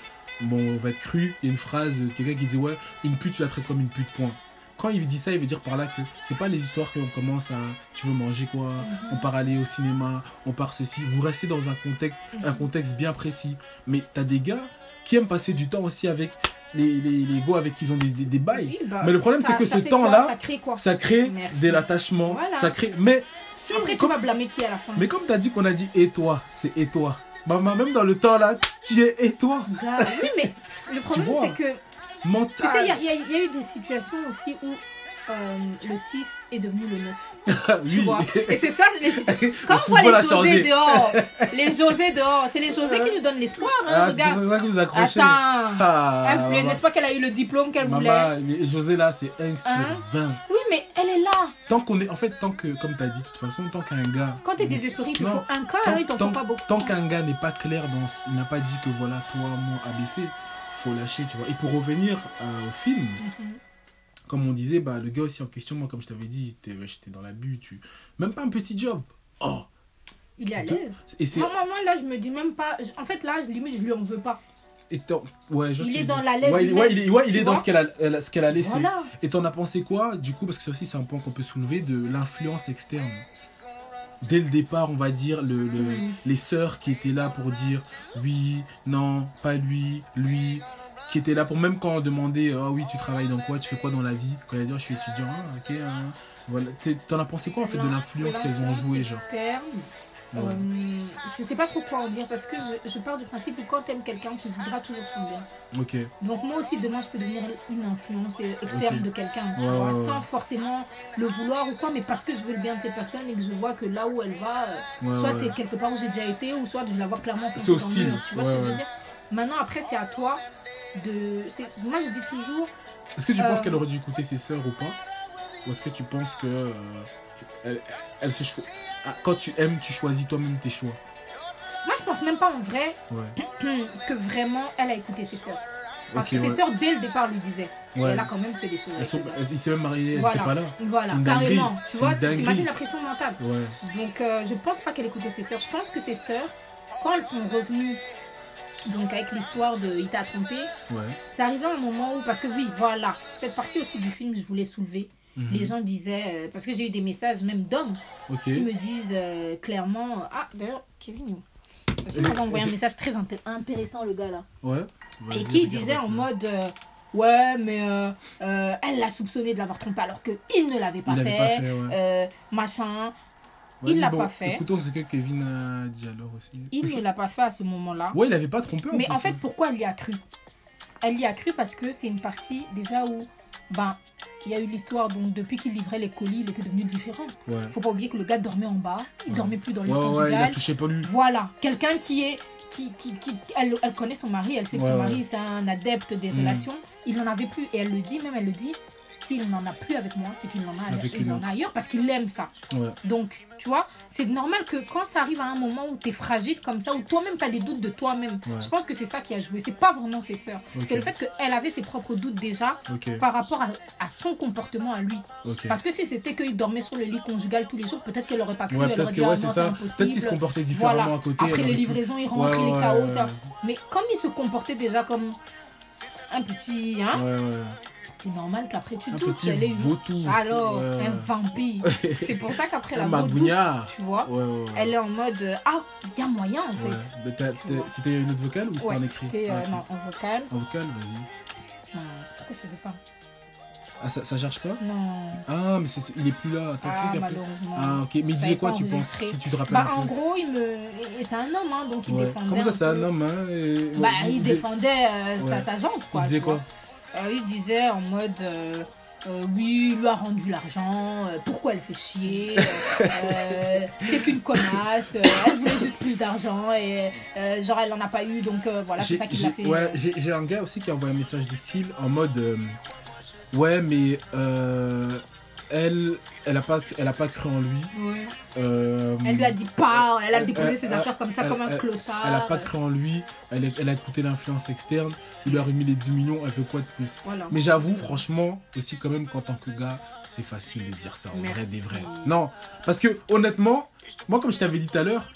bon, on va être cru. Il y a une phrase, quelqu'un qui dit, ouais, une pute, tu la traites comme une pute, point. Quand il dit ça, il veut dire par là que c'est pas les histoires qu'on commence à. Tu veux manger quoi On part aller au cinéma, on part ceci. Vous restez dans un contexte, un contexte bien précis. Mais t'as des gars qui aiment passer du temps aussi avec les, les, les gars avec qui ils ont des, des, des bails. Oui, bah, Mais le problème, c'est que ça ce temps-là, Ça crée quoi? Ça crée de l'attachement, Voilà. ça crée. Mais si Après, tu comme- vas blâmer qui à la fin? mais comme t'as dit qu'on a dit et toi, c'est et toi. Bah, bah, même dans le temps là, tu es et toi. Gars, Oui, mais le problème, c'est que. Tu sais, il y, a- y y eu des situations aussi où euh, le 6 est devenu le 9. Tu oui. vois Et c'est ça, les. Quand on voit les José dehors, les José dehors, c'est les José qui nous donnent l'espoir. Hein, Ah, c'est ça que vous accrochez. Attends. Ah, Elle voulait, maman. n'est-ce pas qu'elle a eu le diplôme qu'elle voulait? José là, c'est 1 sur Hein? 20. Oui, mais elle est là. Tant qu'on est, en fait, tant que, comme t'as dit, de toute façon, tant qu'un gars. Quand t'es désespéré, il te faut un cas, hein, il t'en faut pas beaucoup. tant qu'un gars n'est pas clair dans, il n'a pas dit que voilà, toi, moi, ABC, faut lâcher, tu vois. Et pour revenir euh, au film, Mhm. comme on disait, bah, le gars aussi en question, moi, comme je t'avais dit, j'étais dans la butte, tu... même pas un petit job. Oh, Il est à l'aise. et c'est. Moi, moi, moi, là, je me dis même pas. En fait, là, limite, je lui en veux pas. étant- ouais, je Il est dans la laisse Ouais, il, humaine, ouais, il est, ouais, il est dans ce qu'elle a, a- ce qu'elle a laissé. Voilà. Et t'en as pensé quoi, du coup, parce que ça aussi, c'est un point qu'on peut soulever, de l'influence externe? Dès le départ, on va dire, le, le- les sœurs qui étaient là pour dire oui, non, pas lui, lui, qui étaient là pour même quand on demandait ah oui, tu travailles dans quoi, tu fais quoi dans la vie, quand elle a dit Ah, je suis étudiant, ah, ok, hein. voilà. T'en as pensé quoi en fait de l'influence qu'elles ont joué, genre? Ouais. euh, je sais pas trop quoi en dire parce que je, je pars du principe que quand tu aimes quelqu'un, tu voudras toujours son bien. Ok, Donc moi aussi demain je peux devenir une influence euh, externe de quelqu'un, tu Ouais, vois, ouais, ouais. sans forcément le vouloir ou quoi, mais parce que je veux le bien de cette personne et que je vois que là où elle va, euh, soit c'est quelque part où j'ai déjà été ou soit je la vois clairement C'est dans le hostile. tu vois ce que je veux dire? Maintenant après c'est à toi de, c'est- moi je dis toujours, Est-ce que tu penses qu'elle aurait dû écouter ses sœurs ou pas? Ou est-ce que tu penses que euh, elle, elle se cho- quand tu aimes, tu choisis toi-même tes choix moi je pense même pas en vrai Ouais. que vraiment elle a écouté ses sœurs. Parce que ouais. ses sœurs dès le départ lui disaient, Ouais. elle a quand même fait des choses. Elles sont, ils s'est même mariés, elles Voilà. pas là. Voilà, une carrément. Tu vois, tu t'imagines la pression mentale. Donc, euh, je pense pas qu'elle écoutait ses sœurs. Je pense que ses sœurs, quand elles sont revenues, donc avec l'histoire de Il t'a trompé, Ouais. c'est arrivé un moment où, parce que oui, voilà, cette partie aussi du film, je voulais soulever. Mhm. Les gens disaient, euh, parce que j'ai eu des messages même d'hommes qui me disent euh, clairement, ah d'ailleurs, Kevin, il m'a envoyé un message très inté- intéressant, le gars là. Ouais. Et qui disait en mode euh, ouais mais euh, euh, elle l'a soupçonné de l'avoir trompé alors que il ne l'avait pas, pas fait, ouais. euh, machin il l'a bon, pas fait. Écoutons ce que Kevin a dit alors aussi. il ne l'a pas fait à ce moment-là Ouais, il avait pas trompé en mais plus, en fait pourquoi elle y a cru? Elle y a cru parce que c'est une partie déjà où ben il y a eu l'histoire donc depuis qu'il livrait les colis il était devenu différent Ouais. faut pas oublier que le gars dormait en bas il Ouais. dormait plus dans le Ouais, ouais, il a touché pas lui. voilà quelqu'un qui est qui, qui, qui- elle, elle connaît son mari, elle sait que son mari c'est un adepte des Mm. relations. Il n'en avait plus et elle le dit, même elle le dit, s'il n'en a plus avec moi, c'est qu'il en a, Avec il une en autre. a ailleurs parce qu'il aime ça. Ouais. Donc, tu vois, c'est normal que quand ça arrive à un moment où tu es fragile comme ça, où toi-même tu as des doutes de toi-même, Ouais. je pense que c'est ça qui a joué. C'est pas vraiment ses sœurs. C'est le fait qu'elle avait ses propres doutes déjà par rapport à, à son comportement à lui. Parce que si c'était qu'il dormait sur le lit conjugal tous les jours, peut-être qu'elle aurait pas cru, Ouais, elle aurait dit, ah. Peut-être qu'il se comportait différemment Voilà. à côté. Après les livraisons, il rentrait, ouais, les chaos, ça. Mais comme il se comportait déjà comme un petit. Hein. C'est normal qu'après tu doutes. petit elle est- vautour. Alors, Ouais. un vampire. C'est pour ça qu'après la magougnard. tu vois, Ouais, ouais, ouais. elle est en mode euh, Ah, il y a moyen en fait. C'était une autre vocale ou c'était en écrit? euh, Ah, ok. non, en vocal. En vocal, vas-y. Non, c'est pourquoi ça veut pas. Ah, ça, ça charge pas? Non. Ah, mais c'est- il est plus là. Ah, plus malheureusement. Ah, ok. Mais il disait quoi, tu penses. Si tu te rappelles Bah, en gros, il me. C'est un homme, hein, donc il Ouais. défendait. Comment ça, c'est un homme hein, et- Bah, il défendait euh, Ouais. sa, sa jante, quoi. Il disait quoi? Euh, Il disait en mode. euh, euh, oui, il lui a rendu l'argent, euh, pourquoi elle fait chier, euh, euh, c'est qu'une connasse, euh, elle voulait juste plus d'argent et euh, genre elle en a pas eu donc euh, voilà, c'est ça qui l'a fait. ouais, euh, j'ai un gars aussi qui a envoyé un message de style en mode euh, ouais mais euh, elle elle a pas elle a pas cru en lui ouais. euh, Elle lui a dit pas, elle a déposé elle- ses elle- affaires comme ça, comme un clochard. elle a pas cru en lui elle, a écouté l'influence externe il lui a remis les 10 millions elle fait quoi de plus? Voilà. mais j'avoue franchement aussi quand même qu'en tant que gars c'est facile de dire ça en vrai Merci. des vrais non parce que honnêtement moi comme je t'avais dit tout à l'heure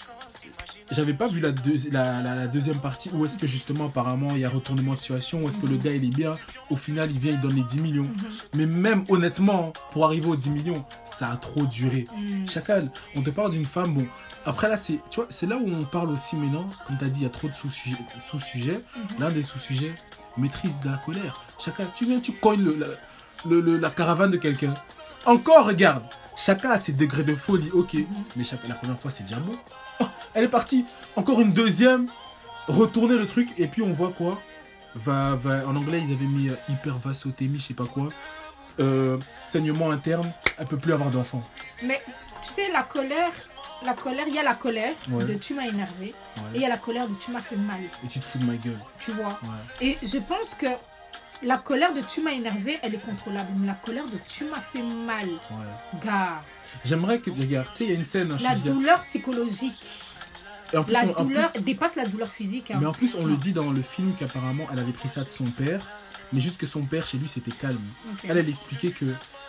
j'avais pas vu la, deux- la, la- la deuxième partie où est-ce que justement apparemment il y a retournement de situation, où est-ce que le gars il est bien, au final il vient, il donne les 10 millions. Mais même honnêtement, pour arriver aux 10 millions, ça a trop duré. Mm. Chacal, on te parle d'une femme, bon, après là c'est, tu vois, c'est là où on parle aussi maintenant, comme tu as dit, il y a trop de sous-sujets. sous-sujets. L'un des sous-sujets, maîtrise de la colère. Chacal, tu viens, tu cognes le, la, le- le- la caravane de quelqu'un. Encore, regarde, chacun a ses degrés de folie, ok, mais chaque, la première fois c'est déjà bon. Elle est partie. Encore une deuxième. Retourner le truc. Et puis on voit quoi? Va, va, En anglais, ils avaient mis euh, hypervasotémie, je sais pas quoi. Euh, saignement interne. Elle peut plus avoir d'enfant. Mais tu sais, la colère, la colère, il y a la colère Ouais. de tu m'as énervé et il y a la colère de tu m'as fait mal, Et tu te fous de ma gueule. tu vois. Ouais. Et je pense que la colère de tu m'as énervé, elle est contrôlable. Mais la colère de tu m'as fait mal, ouais. gars, J'aimerais que. Regarde, tu sais, il y a une scène. hein, la douleur psychologique, Et en plus, la on- en douleur plus- dépasse la douleur physique. hein. mais en plus, on le dit dans le film qu'apparemment, elle avait pris ça de son père. Mais juste que son père, chez lui, c'était calme. Elle, elle expliquait que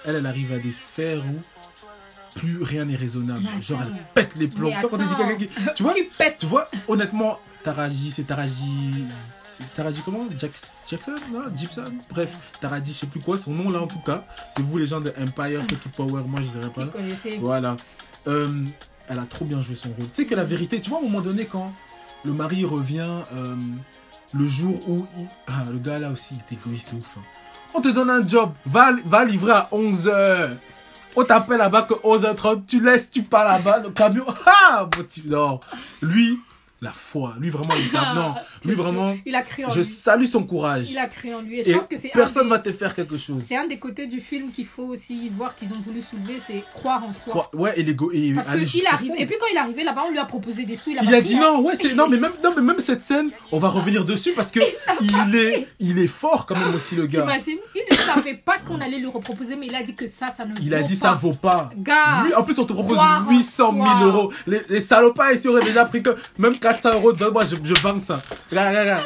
elle, elle arrive à des sphères où plus rien n'est raisonnable. Genre, elle pète les plombs. Mais Toi, quand tu dis attends. quelqu'un qui. Tu vois, tu vois, honnêtement, Taraji, c'est Taraji. Taraji comment? Jack- Jackson? Non Gibson Bref, Taraji, je sais plus quoi, son nom là en tout cas. C'est vous les gens de Empire, ceux qui Power, moi je dirais pas. Vous connaissez. Voilà. Euh, elle a trop bien joué son rôle. Tu sais que la vérité, tu vois, à un moment donné, quand le mari revient euh, le jour où. il- Ah, le gars là aussi, il est égoïste de ouf. hein. On te donne un job, va, va livrer à 11h. On t'appelle là-bas que 11h30, tu laisses, tu pars là-bas, le camion. Ah, mon type, non. Lui, la foi. Lui, vraiment, il Non, lui, vraiment, Il a cru en je lui. salue son courage. Il a cru en lui. Et je Et pense que personne des- va te faire quelque chose. C'est un des côtés du film qu'il faut aussi voir qu'ils ont voulu soulever, c'est croire en soi. Ouais, Ouais, et l'ego. et Parce aller jusqu'au arrive. Et puis quand il est arrivé là-bas, on lui a proposé des sous. Il a, Il a dit hein. non, ouais, c'est non, mais même non, mais même cette scène, on va revenir dessus parce que il est, il est fort quand même aussi le gars. T'imagines? Il ne savait pas qu'on allait lui reproposer, mais il a dit que ça, ça ne Il vaut a dit pas. ça vaut pas. Gars, Lui, en plus, on te propose croire en 800 000 soi. euros. Les, les salopards ici auraient déjà pris que même 400 euros. Donne-moi, je, je ça.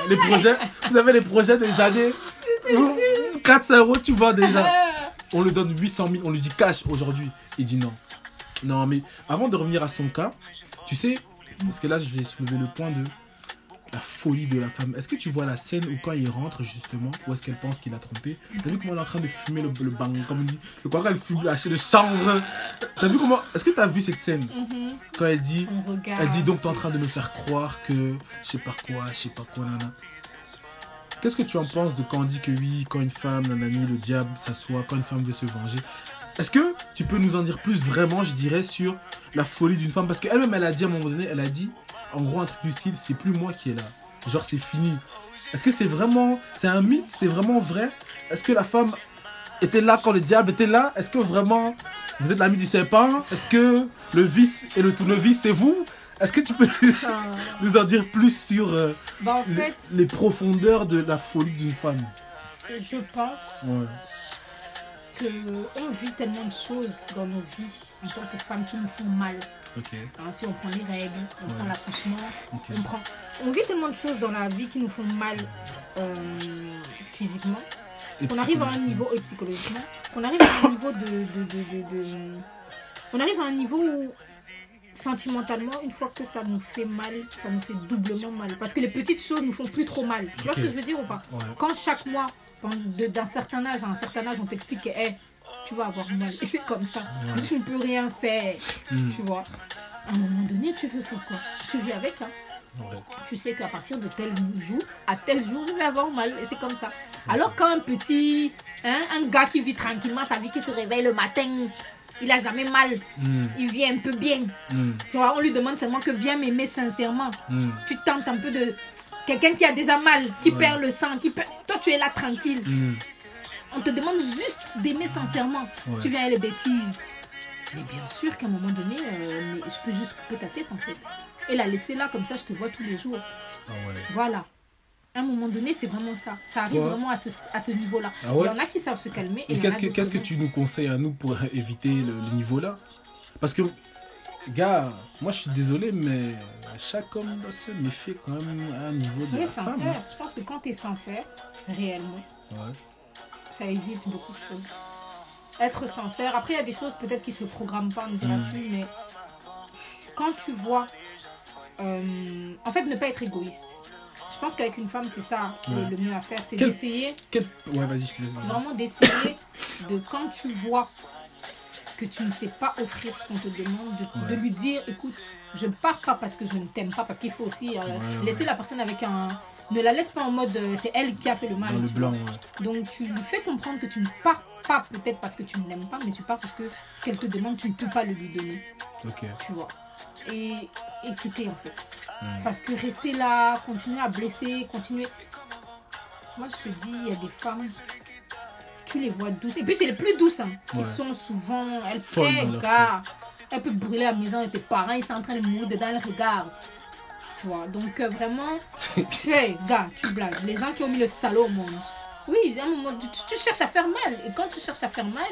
Les projets, vous avez les projets des années. 400 euros, tu vends déjà. On lui donne 800 000, on lui dit cash aujourd'hui. Il dit non. Non, mais avant de revenir à son cas, tu sais, parce que là, je vais soulever le point de la folie de la femme. Est-ce que tu vois la scène où quand il rentre, justement, où est-ce qu'elle pense qu'il a trompé? T'as vu comment elle est en train de fumer le, le bang, comme on dit? C'est quoi qu'elle fume la de chambre T'as vu comment Est-ce que t'as vu cette scène? Mhm. Quand elle dit, elle dit donc t'es en train de me faire croire que je sais pas quoi, je sais pas quoi, nana. Qu'est-ce que tu en penses de quand on dit que oui, quand une femme, nanani, le diable s'assoit, quand une femme veut se venger? Est-ce que tu peux nous en dire plus vraiment, je dirais, sur la folie d'une femme? Parce qu'elle-même, elle a dit à un moment donné, elle a dit, en gros, un truc du style, c'est plus moi qui est là. Genre, c'est fini. Est-ce que c'est vraiment, c'est un mythe, c'est vraiment vrai? Est-ce que la femme était là quand le diable était là? Est-ce que vraiment, vous êtes l'ami du serpent? Est-ce que le vice et le tournevis, c'est vous? Est-ce que tu peux nous en dire plus sur euh, Bah, en les, profondeurs de la folie d'une femme? je pense Ouais. que on vit tellement de choses dans nos vies en tant que femmes qui nous font mal. Si on prend les règles, on Ouais. prend l'accouchement, on prend. On vit tellement de choses dans la vie qui nous font mal euh, physiquement, qu'on arrive à un niveau et psychologiquement, qu'on arrive à un niveau de, de, de, de- de- on arrive à un niveau où sentimentalement, une fois que ça nous fait mal, ça nous fait doublement mal. Parce que les petites choses nous font plus trop mal. Tu vois ce que je veux dire ou pas? Ouais. Quand chaque mois, d'un certain âge à un certain âge, on t'explique que hey, tu vas avoir mal. Et c'est comme ça. Tu ne peux rien faire. Mm. Tu vois À un moment donné, tu veux faire quoi? Tu vis avec. Hein. Ouais. Tu sais qu'à partir de tel jour, à tel jour, je vais avoir mal. Et c'est comme ça. Alors quand un petit, hein, un gars qui vit tranquillement sa vie, qui se réveille le matin, il a jamais mal. Mm, Il vit un peu bien. mm, Tu vois, on lui demande seulement que viens m'aimer sincèrement. mm, Tu tentes un peu de... Quelqu'un qui a déjà mal, qui Ouais. perd le sang, qui perd... Toi, tu es là tranquille. On te demande juste d'aimer sincèrement. Ouais. Tu viens avec les bêtises. Mais bien sûr qu'à un moment donné, euh, mais je peux juste couper ta tête en fait. Et la laisser là, comme ça, je te vois tous les jours. Ah ouais. Voilà. À un moment donné, c'est vraiment ça. Ça arrive Ouais. vraiment à ce, à ce niveau-là. Ah Il y en a qui savent se calmer. Et qu'est-ce que, qu'est-ce tu nous conseilles à nous pour éviter le, le niveau là Parce que, gars, moi je suis désolé, mais chaque homme doit se méfier quand même à un niveau de la femme. sincère. Je pense que quand tu es sincère, réellement, Ouais. Ça évite beaucoup de choses. Être sincère. Après, il y a des choses peut-être qui se programment pas, me diras-tu, Mm. mais quand tu vois. euh, en fait, ne pas être égoïste. Je pense qu'avec une femme, c'est ça le- mieux à faire. C'est Quel- d'essayer. Quel... Ouais, vas-y, je te laisse. C'est vraiment d'essayer de, quand tu vois que tu ne sais pas offrir ce qu'on te demande, de, Ouais. de lui dire écoute, je ne pars pas parce que je ne t'aime pas, parce qu'il faut aussi euh, Ouais, laisser ouais. la personne avec un. Ne la laisse pas en mode euh, c'est elle qui a fait le mal. Dans le blanc. Donc tu lui fais comprendre que tu ne pars pas peut-être parce que tu ne l'aimes pas, mais tu pars parce que ce qu'elle te demande, tu ne peux pas le lui donner, tu vois. Et, et quitter en fait. Mm. Parce que rester là, continuer à blesser, continuer. Moi je te dis, il y a des femmes, tu les vois douces. Et puis c'est les plus douces, hein, qui Ouais. sont souvent. Elles dans leur gars. Elles peuvent brûler la maison et tes parents, ils sont en train de mourir dedans, elles regardent. Tu vois, donc euh, vraiment, hey, gars, tu blagues. Les gens qui ont mis le salaud au monde. Oui, à un moment, tu, tu cherches à faire mal. Et quand tu cherches à faire mal,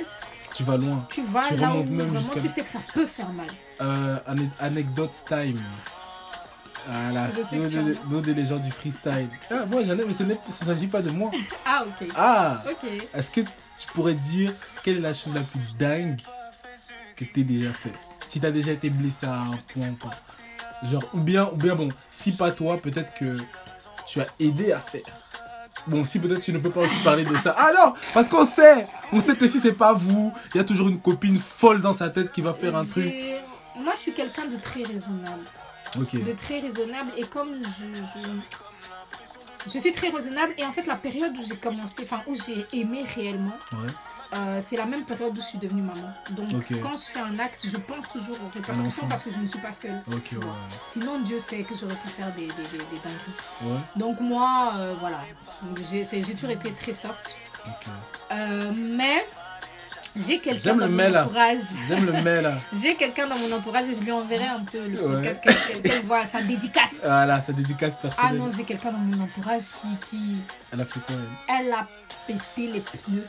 Tu vas loin. tu vas Tu là où même vraiment tu sais que ça peut faire mal. Euh, ane- anecdote time. Voilà, nous, des- as. nous, des légendes du freestyle. Ah, moi j'en ai, mais il ne s'agit pas de moi. Ah, ok. Ah Ok. Est-ce que tu pourrais dire quelle est la chose la plus dingue que tu déjà fait? Si tu as déjà été blessé à un point ou pas. Genre, ou bien, ou bien bon, si pas toi, peut-être que tu as aidé à faire. Bon, si peut-être tu ne peux pas aussi parler de ça. Ah non Parce qu'on sait On sait que si c'est pas vous, il y a toujours une copine folle dans sa tête qui va faire un truc. Moi, je suis quelqu'un de très raisonnable. Ok. De très raisonnable. Et comme je, je, je suis très raisonnable, et en fait, la période où j'ai commencé, enfin, où j'ai aimé réellement, Ouais. euh, c'est la même période où je suis devenue maman. Donc, quand je fais un acte, je pense toujours aux répercussions parce que je ne suis pas seule. Ouais. Sinon, Dieu sait que j'aurais pu faire des, des, des, des dingueries. Ouais. Donc, moi, euh, voilà. J'ai toujours été très soft. Euh, mais j'ai quelqu'un dans le mon entourage. J'aime le mais là. J'ai quelqu'un dans mon entourage et je lui enverrai un peu le Ouais. podcast qu'elle- sa dédicace. Voilà, sa dédicace Ah personnelle. non, j'ai quelqu'un dans mon entourage qui, qui Elle a fait quoi elle? Elle a pété les pneus,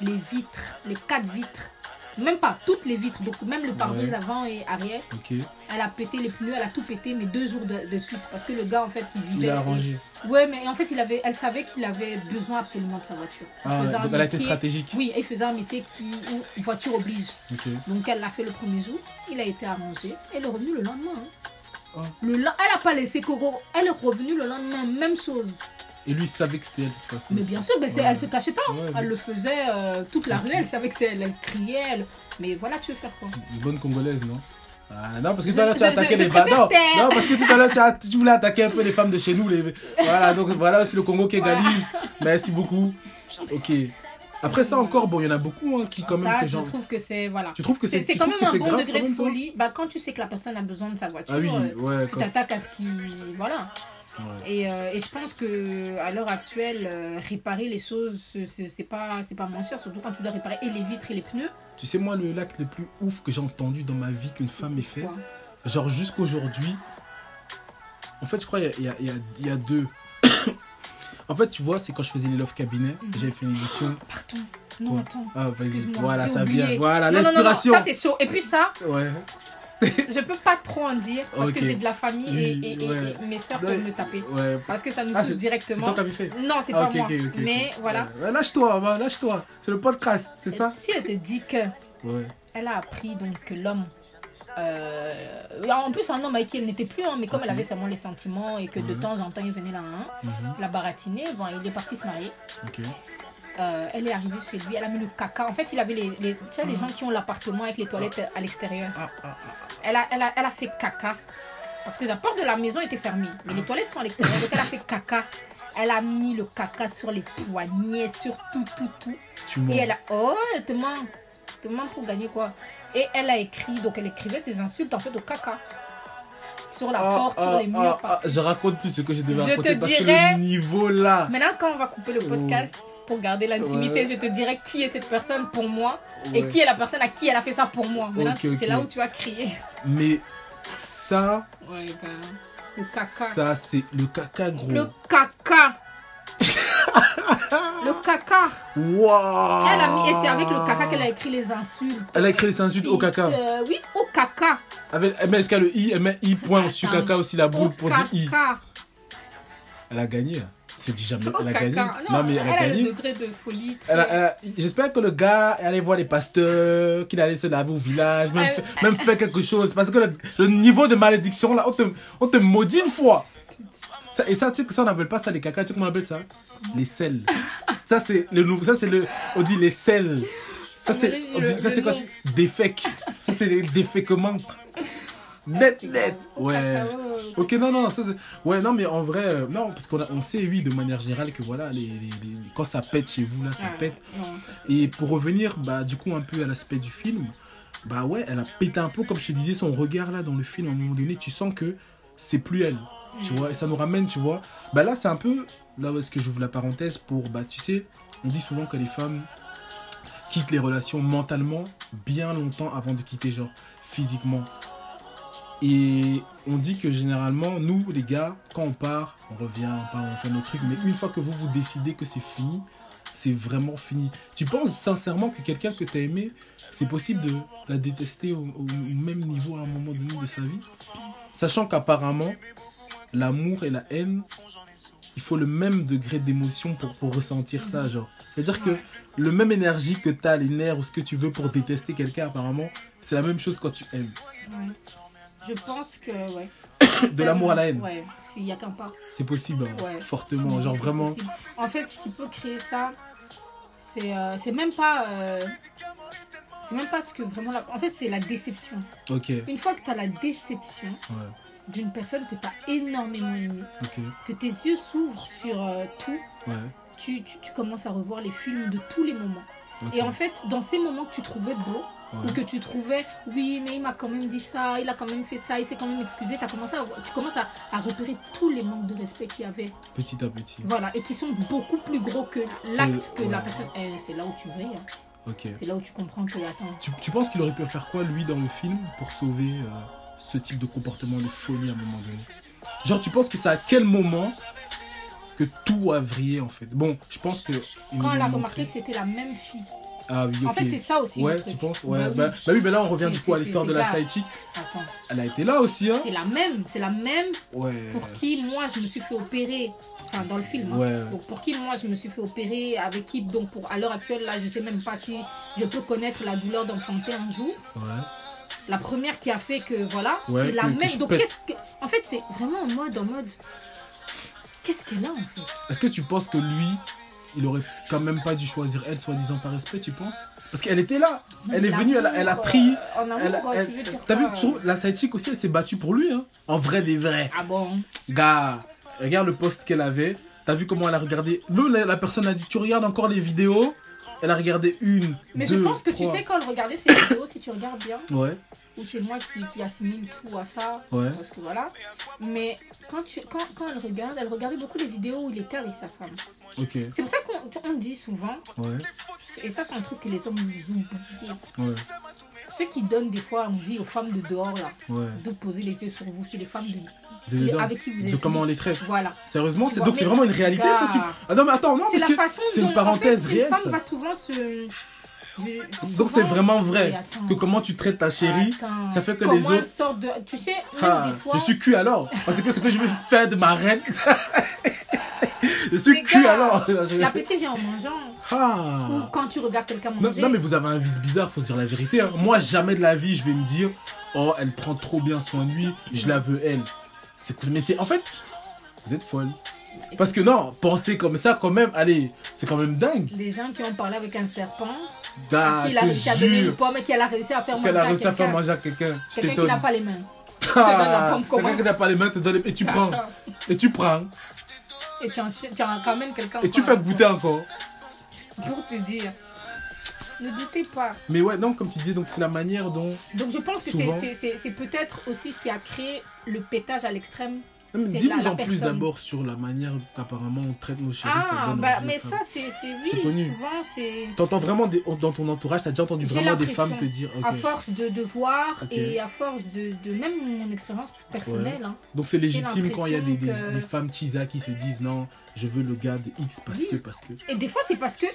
les vitres, les quatre vitres. Même pas toutes les vitres, donc même le pare-brise Ouais. avant et arrière. Elle a pété les pneus, elle a tout pété, mais deux jours de, de suite. Parce que le gars, en fait, il vivait. Il a arrangé. Ouais, mais en fait, il avait, elle savait qu'il avait besoin absolument de sa voiture. Ah, donc elle a été stratégique. Oui, il faisait un métier qui, où voiture oblige. Donc elle l'a fait le premier jour, il a été arrangé, elle est revenue le lendemain. hein. Oh. Le elle n'a pas laissé Coco, elle est revenue le lendemain, même chose. Et lui, il savait que c'était elle de toute façon. Mais bien sûr, c'est- Ouais. elle se cachait pas, hein. Ouais, elle le faisait euh, toute la rue, elle savait que c'était elle, elle criait, elle- mais voilà, tu veux faire quoi? Une bonne congolaise, non? Ah, non, parce que tout à l'heure tu as je- attaqué je les femmes. Non, parce que tout à l'heure tu, as- tu voulais attaquer un peu les femmes de chez nous. Les... Voilà, donc voilà, c'est le Congo qui égalise. Merci beaucoup. Ok. Après ça encore, bon, il y en a beaucoup hein, qui quand même. Ça, que je genre- trouve que c'est voilà. Tu trouves que c'est C'est quand même un c'est bon grave degré de folie. Bah, quand tu sais que la personne a besoin de sa voiture, Ah oui, euh, ouais, tu t'attaques à ce qui. Voilà. Ouais. Et, euh, et je pense que à l'heure actuelle, euh, réparer les choses, c'est- pas, c'est pas moins cher, surtout quand tu dois réparer et les vitres et les pneus. Tu sais, moi, le lac le plus ouf que j'ai entendu dans ma vie qu'une femme ait fait, genre jusqu'aujourd'hui, en fait, je crois y, a- il y a- y a deux. en fait, tu vois, c'est quand je faisais les Love Cabinet, Mhm. j'avais fait une édition. Pardon. Non, attends. Ah, vas-y, voilà, ça oublié. vient. Voilà, l'inspiration. ça c'est chaud. Et puis ça, Ouais. je peux pas trop en dire parce que j'ai de la famille et, Oui, et- et- ouais. et mes soeurs peuvent me taper. Ouais. Parce que ça nous Ah, touche c'est- C'est directement. toi qui fait Non, c'est Ah, pas moi. Mais voilà. Ouais. Lâche-toi, lâche-toi. C'est le podcast, c'est ça Si elle te dit que elle a appris donc que l'homme. euh, en plus, un homme avec qui elle n'était plus, hein, mais comme elle avait seulement les sentiments et que de Mhm. temps en temps il venait là, hein, Mhm. la baratiner, bon, il est parti se marier. Euh, elle est arrivée chez lui, elle a mis le caca. En fait, il avait les, les, tu sais, les gens qui ont l'appartement avec les toilettes à l'extérieur. Ah, ah, ah. Elle a, elle, a, elle a fait caca. Parce que la porte de la maison était fermée. Mais les toilettes sont à l'extérieur. Donc elle a fait caca. Elle a mis le caca sur les poignets, sur tout, tout, tout. Tu mens. Et elle a. Oh, elle te. Elle te ment pour gagner quoi Et elle a écrit. Donc elle écrivait ses insultes en fait au caca. Sur la Ah, porte, ah, sur les murs. ah, ah, je raconte plus ce que Je raconter te parce dirais- que le niveau là. Maintenant, quand on va couper le podcast pour garder l'intimité, Ouais. je te dirai qui est cette personne pour moi et qui est la personne à qui elle a fait ça pour moi. C'est là où tu vas crier. Mais ça, Ouais, ben, le caca. ça c'est le caca gros. Le caca. le caca. Waouh. Elle a mis, et c'est avec le caca qu'elle a écrit les insultes. Elle a écrit les insultes au caca. Euh, oui, au caca. Avec, elle met est-ce qu'elle a le i, elle met i point sur caca aussi la Au boule pour dire i. Elle a gagné. C'est dit jamais. Elle a gagné. Non, mais elle a gagné. degré de folie. J'espère que le gars est allé voir les pasteurs, qu'il allait se laver au village, même, même faire quelque chose. Parce que le, niveau de malédiction, là, on te, on te maudit une fois. Et ça, tu sais que ça, on n'appelle pas ça les caca, tu sais comment on appelle ça? Les sels. Ça, c'est le nouveau. Ça, c'est le. On dit les sels. Ça, c'est. Quand tu. Défèques. Ça, c'est les déféquements. Net, net. Ouais. Ok, non, non, ça c'est. Ouais, non, mais en vrai, euh, non, parce qu'on a- on sait, oui, de manière générale, que voilà, les, les- les- quand ça pète chez vous, là, ça pète. Et pour revenir, bah, du coup, un peu à l'aspect du film, bah ouais, elle a pété un peu, comme je te disais, son regard là dans le film, à un moment donné, tu sens que c'est plus elle, tu vois, et ça nous ramène, tu vois. Bah là, c'est un peu, là où est-ce que j'ouvre la parenthèse pour, bah, tu sais, on dit souvent que les femmes quittent les relations mentalement bien longtemps avant de quitter, genre, physiquement. Et on dit que généralement, nous, les gars, quand on part, on revient, on part, on fait nos trucs, mais une fois que vous vous décidez que c'est fini, c'est vraiment fini. Tu penses sincèrement que quelqu'un que tu as aimé, c'est possible de la détester au, même niveau à un moment donné de sa vie? Sachant qu'apparemment, l'amour et la haine, il faut le même degré d'émotion pour, pour ressentir ça, genre. C'est-à-dire que le même énergie que tu as, les nerfs ou ce que tu veux pour détester quelqu'un, apparemment, c'est la même chose quand tu aimes. Je pense que, ouais. De l'amour à la haine, Ouais, s'il y a qu'un pas. c'est possible, hein, Ouais. fortement. Genre vraiment. possible. En fait, ce qui peut créer ça, c'est euh, même pas. euh, c'est même pas ce que vraiment. la- En fait, c'est la déception. Ok, Une fois que tu as la déception ouais, d'une personne que tu as énormément aimée, que tes yeux s'ouvrent sur euh, tout, ouais. tu, tu, tu commences à revoir les films de tous les moments. Et en fait, dans ces moments que tu trouvais beaux, ouais. ou que tu trouvais, oui, mais il m'a quand même dit ça, il a quand même fait ça, il s'est quand même excusé, as commencé à, tu commences à, à repérer tous les manques de respect qu'il y avait. Petit à petit. Voilà, et qui sont beaucoup plus gros que l'acte Euh, que la personne. Eh, c'est là où tu vrilles. hein. Ok. C'est là où tu comprends que, attends, Tu, tu penses qu'il aurait pu faire quoi, lui, dans le film, pour sauver euh, ce type de comportement de folie à un moment donné? Genre, tu penses que c'est à quel moment que tout a vrillé, en fait Bon, je pense que... quand elle a remarqué que c'était la même fille. Ah oui. En fait, c'est ça aussi. Ouais, tu penses Ouais, Bah bah, oui. bah oui, mais là, on revient du coup à l'histoire de la c'est side chick. Attends, Elle a été là aussi, hein c'est la même, c'est la même Ouais. pour qui moi je me suis fait opérer, enfin dans le film, hein. Ouais. pour, qui moi je me suis fait opérer, avec qui donc pour à l'heure actuelle là je sais même pas si je peux connaître la douleur d'enfanter un jour. Ouais. La première qui a fait que voilà, Ouais, c'est la que- que même. je Donc que, en fait c'est vraiment en mode en mode, qu'est-ce qu'elle a en fait Est-ce que tu penses que lui, il aurait quand même pas dû choisir elle, soi-disant par respect, tu penses Parce qu'elle était là. Elle est venue, elle a, elle a pris. euh, Elle, quoi, elle- tu veux dire T'as vu, trouves, la side chick aussi, elle s'est battue pour lui, hein En vrai des vrais. Ah bon Gars, regarde le post qu'elle avait. T'as vu comment elle a regardé Même la, la personne a dit Tu regardes encore les vidéos Elle a regardé une, Mais deux, je pense que tu trois. sais quand elle regardait ces vidéos, si tu regardes bien, Ouais, ou c'est moi qui, qui assimile tout à ça, ouais. parce que voilà. Mais quand, tu, quand, quand elle regarde, elle regardait beaucoup les vidéos où il était avec sa femme. C'est pour ça qu'on on dit souvent, ouais, et ça c'est un truc que les hommes nous oublient, ouais, ceux qui donnent des fois envie aux femmes de dehors là, ouais. de poser les yeux sur vous, c'est les femmes de, avec qui vous êtes. de comment on les traite. Voilà. Sérieusement, c'est donc c'est vraiment une réalité ça tu... Ah non mais attends, non, C'est parce la que façon c'est une parenthèse en fait, réelle Une femme ça. va souvent se. Je- Donc c'est vraiment vrai attends. que comment tu traites ta chérie, Attends. ça fait que les autres... sort de. Tu sais, même Ah, des fois. je suis cul alors Parce que ce que je vais faire de ma reine... Je suis Les cul alors. L'appétit vient en mangeant. Ah. Ou quand tu regardes quelqu'un Non, manger. non, mais vous avez un vice bizarre, faut se dire la vérité. hein. Moi, jamais de la vie, je vais me dire, oh, elle prend trop bien soin de lui, je la veux elle. Mais c'est, en fait, vous êtes folle. Parce que non, penser comme ça, quand même, allez, c'est quand même dingue. Des gens qui ont parlé avec un serpent, à qui il a réussi à donner une pomme et qui a réussi à faire manger Qu'elle a à réussi à faire quelqu'un. manger à quelqu'un. Qui n'a pas les mains. comment Quelqu'un qui n'a pas les mains te donne les- et tu prends. Et tu prends. Et tu en, chi- tu en ramènes quelqu'un. Et tu fais goûter encore. Pour te dire. Ne doutez pas. Mais ouais, non, comme tu disais, donc c'est la manière dont. Donc je pense que Souvent. c'est peut-être aussi ce qui a créé le pétage à l'extrême. Dis-nous en plus d'abord sur la manière qu'apparemment on traite nos chéris. Ah, bah, mais ça, c'est oui, connu. souvent, c'est. T'entends vraiment des- dans ton entourage, t'as déjà entendu vraiment des femmes te dire. À force de, de voir et à force de, de même mon expérience personnelle. hein. Donc c'est légitime quand il y a des, des, l'impression que- des femmes tisa qui se disent non, je veux le gars de X parce Oui. que, parce que. Et des fois, c'est parce que.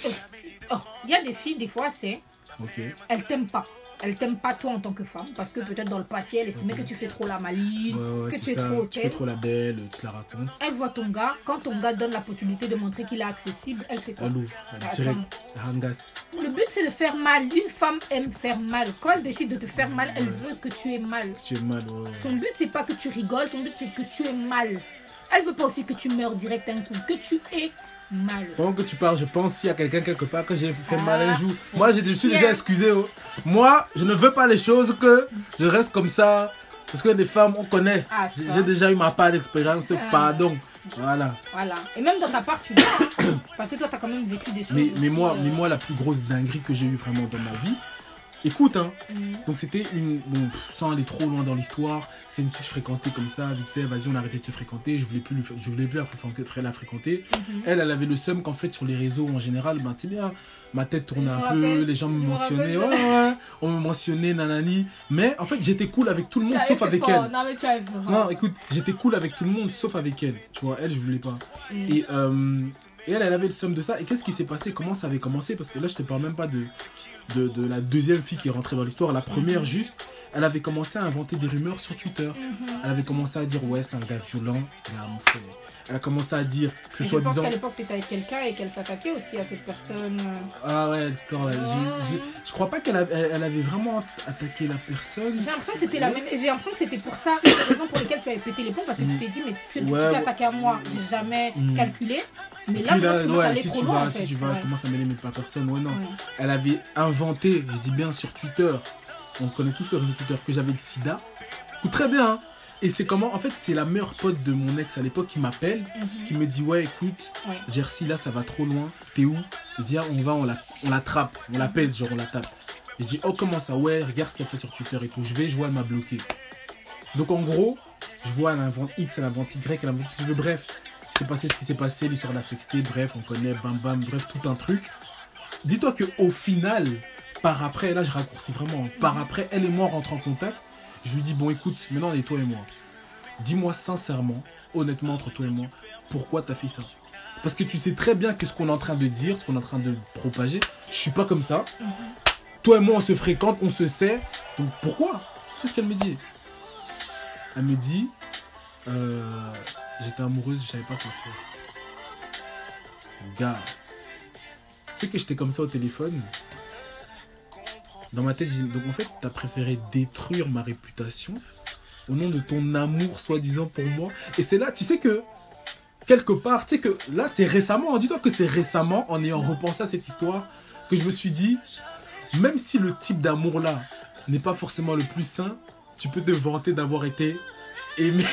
oh, Il y a des filles, des fois, c'est. Ok. Elles t'aiment pas. Elles t'aiment pas toi en tant que femme. Parce que peut-être dans le passé, elles estimaient que tu fais trop la maline, Ouais, que tu es ça. trop Tu fais trop la belle, tu te la racontes. Elle voit ton gars. Quand ton gars donne la possibilité de montrer qu'il est accessible, elle fait quoi? Elle ouvre, elle Attends. direct, rangas. Le but, c'est de faire mal. Une femme aime faire mal. Quand elle décide de te faire mal, elle veut que tu aies mal. Tu es mal, ouais, ouais. Son but, c'est pas que tu rigoles, ton but, c'est que tu aies mal. Elle veut pas aussi que tu meurs direct un coup, que tu aies mal. Pendant que tu parles, je pense s'il y a quelqu'un quelque part que j'ai fait Ah. mal un jour. Moi, je suis déjà excusé. oh. Moi, je ne veux pas les choses que je reste comme ça. Parce que les femmes, on connaît. Ah, J'ai déjà eu ma part d'expérience. Ah. Pardon. Voilà. Voilà. Et même dans ta part, tu vois. parce que toi, t'as quand même vécu des choses. Mais, moi, euh, mais moi, la plus grosse dinguerie que j'ai eue vraiment dans ma vie, écoute, hein, mm. donc c'était une. Bon, sans aller trop loin dans l'histoire, c'est une fille que je fréquentais comme ça, vite fait, vas-y, on a arrêté de se fréquenter, je voulais plus, je voulais plus la fréquenter, la fréquenter. Mhm. Elle, elle avait le seum qu'en fait, sur les réseaux en général, ben, tu sais bien, ma tête tournait un peu, les gens me mentionnaient, ouais, ouais, on me mentionnait, nanani. Mais en fait, j'étais cool avec tout le monde, sauf avec fort. elle. Non, mais tu avais fait fort. Non, écoute, j'étais cool avec tout le monde, sauf avec elle. Tu vois, elle, je voulais pas. Mm. Et, euh, et elle, elle avait le somme de ça. Et qu'est-ce qui s'est passé? Comment ça avait commencé? Parce que là, je te parle même pas de, de, la deuxième fille qui est rentrée dans l'histoire. La première, juste, elle avait commencé à inventer des rumeurs sur Twitter. Mhm. Elle avait commencé à dire, ouais, c'est un gars violent. Gars, frère. Elle a commencé à dire que Et je pense qu'à l'époque, tu étais avec quelqu'un et qu'elle s'attaquait aussi à cette personne. Ah ouais, l'histoire là. J'ai- j'ai- Mhm. Je crois pas qu'elle avait, elle- avait vraiment attaqué la personne. J'ai l'impression que c'était la même. J'ai l'impression que c'était pour ça, des raisons pour lesquelles tu avais pété les plombs, parce que tu Mm. t'es dit, mais tu tu Ouais, t'es attaqué à moi, j'ai jamais Mm. calculé. Mais là, maintenant, tu aller si trop tu loin, vas, en si fait. tu vas, Ouais. commences à mêler mes pas personne, ouais, non. Ouais. Elle avait inventé, je dis bien sur Twitter, on connaît tous le réseau Twitter, que j'avais le sida. Ou très bien, hein. Et c'est comment En fait, c'est la meilleure pote de mon ex à l'époque qui m'appelle, Mhm. qui me dit Ouais, écoute, Ouais. Jersey, là, ça va trop loin. T'es où? Viens, on va, on la- on l'attrape. On l'appelle, genre, on la tape. Et je dis Oh, comment ça? Ouais, regarde ce qu'elle fait sur Twitter et tout. Je vais, je vois, elle m'a bloqué. Donc, en gros, je vois, elle invente X, elle invente Y, elle invente ce que je veux. Bref, c'est passé ce qui s'est passé, l'histoire de la sexté. Bref, on connaît, bam bam, bref, tout un truc. Dis-toi que au final, par après, là je raccourcis vraiment, hein, par après, elle et moi rentrent en contact. Je lui dis, bon écoute, maintenant on est toi et moi. Dis-moi sincèrement, honnêtement entre toi et moi, pourquoi t'as fait ça? Parce que tu sais très bien que ce qu'on est en train de dire, ce qu'on est en train de propager, je suis pas comme ça. Toi et moi on se fréquente, on se sait, donc pourquoi? C'est ce qu'elle me dit. Elle me dit, euh, j'étais amoureuse, je savais pas quoi faire. Gars, tu sais que j'étais comme ça au téléphone? Dans ma tête, donc en fait, t'as préféré détruire ma réputation au nom de ton amour soi-disant pour moi. Et c'est là, tu sais que, quelque part, tu sais que là, c'est récemment, dis-toi que c'est récemment, en ayant repensé à cette histoire, que je me suis dit, même si le type d'amour-là n'est pas forcément le plus sain, tu peux te vanter d'avoir été aimé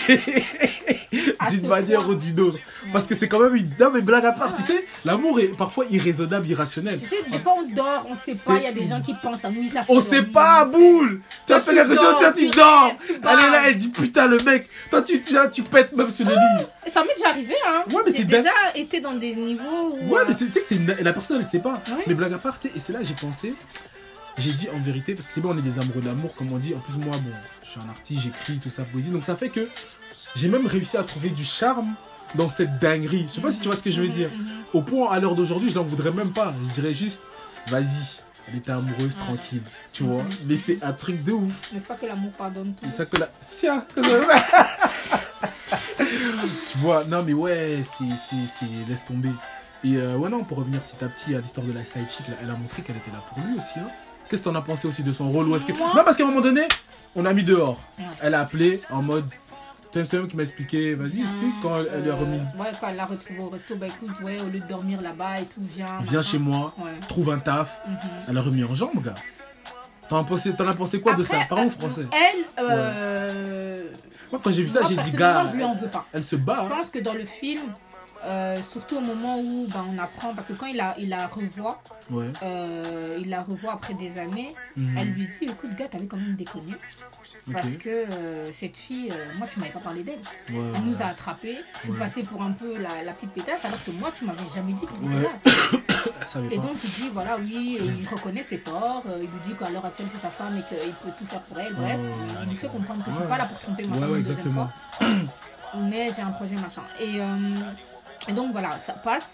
d'une manière ou d'une autre. Parce que c'est quand même une... Non mais blague à part, tu sais, l'amour est parfois irraisonnable, irrationnel. Tu sais, des fois on dort, on sait pas, il y a des gens qui pensent à nous, ils On sait pas, boule Tu as fait chose, dors, toi tu dors Elle est là, elle dit putain le mec Toi tu, tu, tu pètes même sur le lit Et Ça m'est déjà arrivé, hein. Ouais, mais c'est déjà été dans des niveaux où. Ouais euh, mais c'est- tu sais que la personne elle sait pas. Mais blague à part, et c'est là j'ai pensé j'ai dit en vérité, parce que c'est bon, on est des amoureux de l'amour, comme on dit. En plus, moi, bon, je suis un artiste, j'écris tout ça, poésie. Donc, ça fait que j'ai même réussi à trouver du charme dans cette dinguerie. Je sais pas si tu vois ce que je veux dire. Au point, à l'heure d'aujourd'hui, je n'en voudrais même pas. Je dirais juste, vas-y, elle était amoureuse, tranquille. Tu vois? Mais c'est un truc de ouf. N'est-ce pas que l'amour pardonne tout? C'est ça que la. Sia tu vois, non mais ouais, c'est, laisse tomber. Et euh, ouais, non, pour revenir petit à petit à l'histoire de la side chick, elle a montré qu'elle était là pour lui aussi. Hein. Qu'est-ce que t'en as pensé aussi de son rôle? Ou est-ce que... Non, parce qu'à un moment donné, on a mis dehors. Elle a appelé en mode. C'est même qui m'a expliqué, vas-y, explique quand elle, a remis. Ouais, quand elle l'a retrouvé au resto, bah écoute, ouais, au lieu de dormir là-bas et tout, viens. Viens chez moi, Ouais. trouve un taf. Mhm. Elle a remis en jambe, gars. T'en as pensé, t'en as pensé quoi de ça? Parents euh, français. Elle, euh, Moi, quand j'ai vu ça, j'ai dit, gars, je lui en veux pas. elle se bat. Je hein. pense que dans le film, euh, surtout au moment où ben, on apprend, parce que quand il la, il la revoit, Ouais. euh, il la revoit après des années, Mhm. elle lui dit écoute, gars, t'avais quand même déconné. Parce que euh, cette fille, moi, tu m'avais pas parlé d'elle. Ouais, Elle nous a attrapés. Je suis passée pour un peu la, la petite pétasse, alors que moi, tu m'avais jamais dit qu'elle était Et pas. donc, il dit voilà, oui, et il reconnaît ses torts. il lui dit qu'à l'heure actuelle, c'est sa femme et qu'il peut tout faire pour elle. Bref, Ouais. il lui fait comprendre que je suis pas là pour tromper ma femme exactement. fois. Mais j'ai un projet, machin. Et, et donc, voilà, ça passe.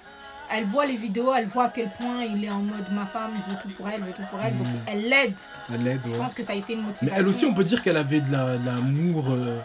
Elle voit les vidéos, elle voit à quel point il est en mode ma femme, je veux tout pour elle, je veux tout pour elle. Donc, Mhm. elle l'aide. Elle l'aide, Je ouais. pense que ça a été une motivation. Mais elle aussi, on peut dire qu'elle avait de la- l'amour. euh,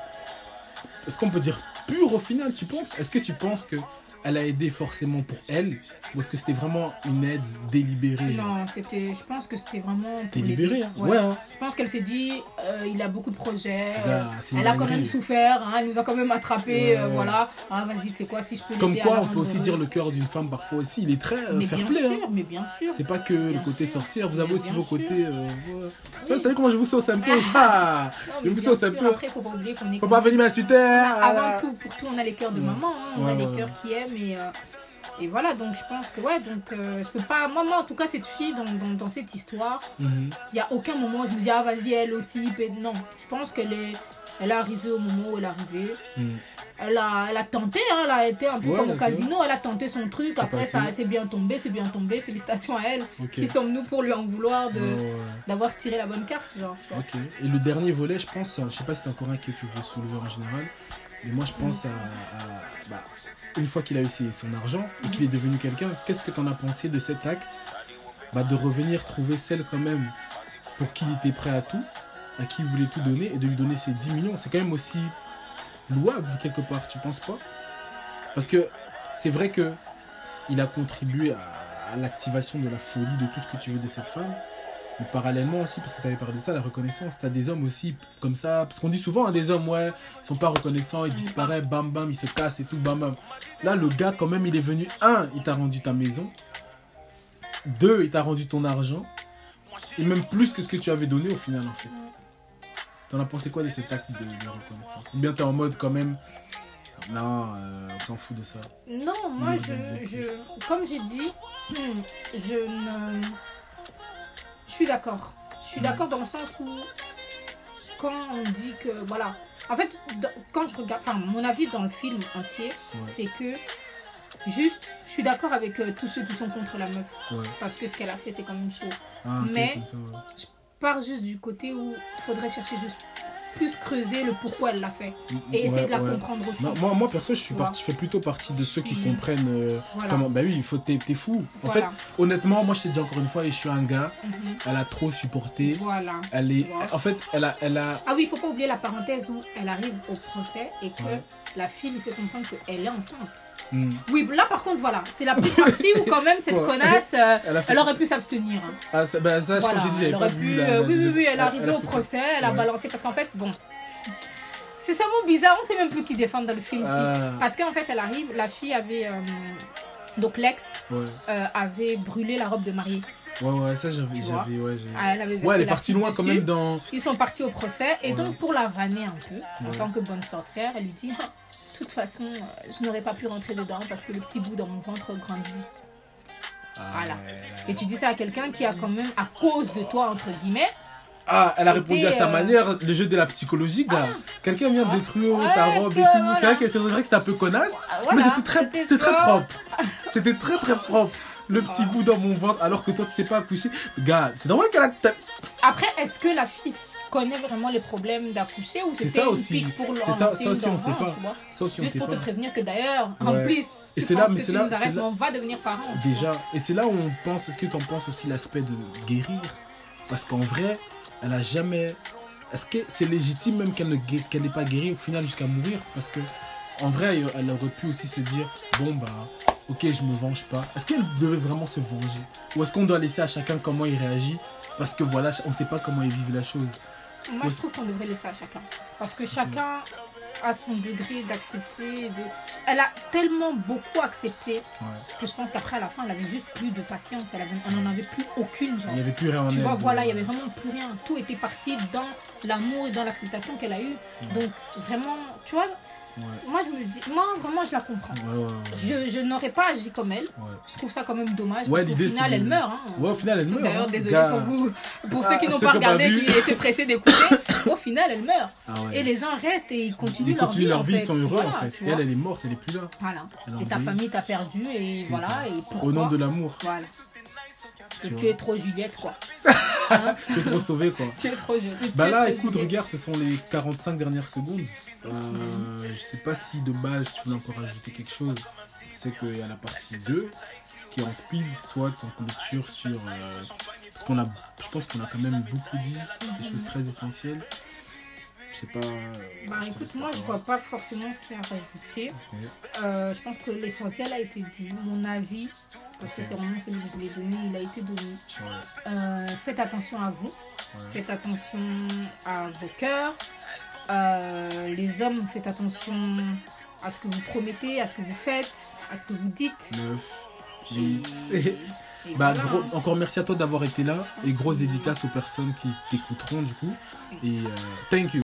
Est-ce qu'on peut dire pur au final, tu penses? Est-ce que tu penses que elle a aidé forcément pour elle Ou est-ce que c'était vraiment une aide délibérée Non, c'était, je pense que c'était vraiment. pour Délibérée, hein? Ouais, hein. Je pense qu'elle s'est dit, euh, il a beaucoup de projets. euh, elle a quand même souffert, hein, elle nous a quand même attrapés, Ouais, euh, ouais. voilà. Ah vas-y, c'est quoi si je peux Comme quoi, on peut aussi dire le cœur d'une femme parfois aussi. Il est très euh, Mais fair bien play. sûr, hein. mais bien sûr. C'est pas que le côté sûr. sorcière, vous avez Mais aussi vos sûr. côtés. euh. Oui. T'as vu comment je vous sauce un peu? Ah Non, Je vous sauce un peu. Après, faut pas oublier qu'on est. Faut pas venir m'insulter hein, Avant tout, pour tout, on a les cœurs de maman, hein, on a des ouais. cœurs qui aiment et. euh, et voilà, donc je pense que ouais, donc euh, je peux pas. Moi, moi, en tout cas, cette fille, dans, dans, dans cette histoire, Mhm. il y a aucun moment où je me dis, ah vas-y, elle aussi. Non, je pense qu'elle est, elle est arrivée au moment où elle est arrivée. Mhm. Elle a, elle a tenté, hein, elle a été un peu Ouais, comme au casino, elle a tenté son truc. Après, passé. ça c'est bien tombé, c'est bien tombé. Félicitations à elle. Qui sommes-nous pour lui en vouloir de d'avoir tiré la bonne carte, genre. Et le dernier volet, je pense, je sais pas si c'est encore un que tu veux soulever en général, mais moi je pense à, bah, une fois qu'il a eu son argent et qu'il est devenu quelqu'un, qu'est-ce que tu en as pensé de cet acte bah, de revenir trouver celle quand même pour qui il était prêt à tout, à qui il voulait tout donner et de lui donner ses 10 millions? C'est quand même aussi louable quelque part, tu penses pas? Parce que c'est vrai que il a contribué à l'activation de la folie de tout ce que tu veux de cette femme. Mais parallèlement aussi, parce que tu avais parlé de ça, la reconnaissance, tu as des hommes aussi comme ça. Parce qu'on dit souvent, hein, des hommes, ouais, ils sont pas reconnaissants, ils disparaissent, bam bam, ils se cassent et tout, bam bam. Là, le gars, quand même, il est venu, un, il t'a rendu ta maison. Deux, il t'a rendu ton argent. Et même plus que ce que tu avais donné au final, en fait. T'en as pensé quoi de cet acte de, de reconnaissance? Ou bien t'es en mode quand même, non, euh, on s'en fout de ça. Non, moi, je, je, comme j'ai dit, je ne. Je suis d'accord. Je suis d'accord dans le sens où, quand on dit que. Voilà. En fait, quand je regarde. Enfin, mon avis dans le film entier, Ouais. c'est que. Juste, je suis d'accord avec euh, tous ceux qui sont contre la meuf. Ouais. Parce que ce qu'elle a fait, c'est quand même chaud. Ah, Mais- comme ça, ouais. Je pars juste du côté où il faudrait chercher juste plus creuser le pourquoi elle l'a fait. Et essayer de la ouais. comprendre aussi. Moi, moi, moi, perso, je, suis parti, je fais plutôt partie de ceux qui Mm. comprennent euh, Voilà. comment. Bah oui, il faut. T'es fou. En fait, honnêtement, moi, je t'ai dit encore une fois, et je suis un gars. Mhm. Elle a trop supporté. Voilà. Elle est. En fait, elle a. Elle a Ah oui, il faut pas oublier la parenthèse où elle arrive au procès et que la fille lui fait comprendre qu'elle est enceinte. Hmm. Oui, là par contre, voilà, c'est la petite partie où quand même cette Ouais. connasse, euh, Elle fait- elle aurait pu s'abstenir. hein. Ah, ça, bah, ça, Voilà, comme j'ai dit, j'avais pas vu pu, la. euh, oui, oui, oui, elle est arrivée au fait- procès, elle a Ouais. balancé parce qu'en fait, bon, c'est ça mon bizarre, on sait même plus qui défendre dans le film. Ah. Parce qu'en fait, elle arrive, la fille avait, euh, donc l'ex Ouais, euh, avait brûlé la robe de mariée. ouais, ouais, ça, j'avais. J'avais ouais, j'ai- Elle avait ouais, elle est partie loin quand même dans. Ils sont partis au procès et Ouais. donc pour la vanner un peu, en tant que bonne sorcière, elle lui dit Ah, De toute façon, euh, je n'aurais pas pu rentrer dedans parce que le petit bout dans mon ventre grandit vite. Voilà. Et tu dis ça à quelqu'un qui a quand même, à cause de toi, entre guillemets, Ah, elle a répondu à sa euh, manière, le jeu de la psychologie, gars. Quelqu'un vient de Ah. détruire Ouais, ta robe et tout. voilà. C'est vrai que c'est vrai que c'était un peu connasse, Ah, mais c'était très, c'était très propre. C'était très très propre. Le petit bout dans mon ventre, alors que toi tu sais pas accoucher. Gars, c'est normal qu'elle a. Après, est-ce que la fille connaît vraiment les problèmes d'accoucher ou C'est c'était ça une aussi. pique pour C'est ça, ça aussi on sait pas. Ça aussi on pour te prévenir que d'ailleurs, en plus, Et c'est là, mais c'est là- on va devenir parents. tu Déjà, et c'est là où on pense, est-ce que tu en penses aussi l'aspect de guérir? Parce qu'en vrai, elle a jamais. Est-ce que c'est légitime même qu'elle ne gué- qu'elle n'ait pas guéri au final jusqu'à mourir? Parce que En vrai, elle- elle aurait pu aussi se dire bon, bah, ok, je me venge pas. Est-ce qu'elle devait vraiment se venger? Ou est-ce qu'on doit laisser à chacun comment il réagit? Parce que voilà, on sait pas comment ils vivent la chose. Moi, je trouve qu'on devrait laisser à chacun. Parce que chacun a son degré d'accepter. De... Elle a tellement beaucoup accepté Ouais. que je pense qu'après, à la fin, elle avait juste plus de patience. Elle, avait... elle en avait plus aucune. Genre. Il n'y avait plus rien en Tu vois, de- voilà, il y avait vraiment plus rien. Tout était parti dans l'amour et dans l'acceptation qu'elle a eue. Donc, vraiment, tu vois, Ouais. moi, je me dis, moi, vraiment, je la comprends. Ouais, ouais, ouais. Je, je n'aurais pas agi comme elle. Je trouve ça quand même dommage. Ouais, l'idée, final, elle meurt. hein. Ouais, au final, elle meurt. D'ailleurs, hein. désolé Gars. pour vous, pour Ah, ceux qui n'ont pas regardé, qui étaient pressés d'écouter. au final, elle meurt. Ah. Et les gens restent et ils continuent, Ils continuent leur vie, ils sont heureux Voilà, en fait. Et elle, elle est morte, elle est plus là. Voilà. Et ta vie. famille t'a perdu et voilà. ça. Et pourquoi Au nom de l'amour. Voilà. Tu Que tu es trop Juliette, quoi. Hein Tu es trop sauvé quoi. tu es trop Juliette. Bah Tu es là, écoute, Juliette. regarde, ce sont les 45 dernières secondes. Euh, je sais pas si de base tu voulais encore ajouter quelque chose. Je sais qu'il y a la partie 2 qui est en speed, soit en clôture sur. euh, parce qu'on a. Je pense qu'on a quand même beaucoup dit des choses très essentielles. Je sais pas. euh, Bah je écoute, moi je vois pas forcément ce qu'il y a à rajouter. Euh, je pense que l'essentiel a été dit. Mon avis, parce que c'est vraiment celui que je voulais donner, il a été donné. Ouais, faites attention à vous. ouais. Faites attention à vos cœurs. Euh, les hommes, faites attention à ce que vous promettez, à ce que vous faites, à ce que vous dites. Neuf. Et- Oui. et Bah, voilà, gros- hein. encore merci à toi d'avoir été là et grosse dédicace aux personnes qui t'écouteront du coup. Et euh, thank you.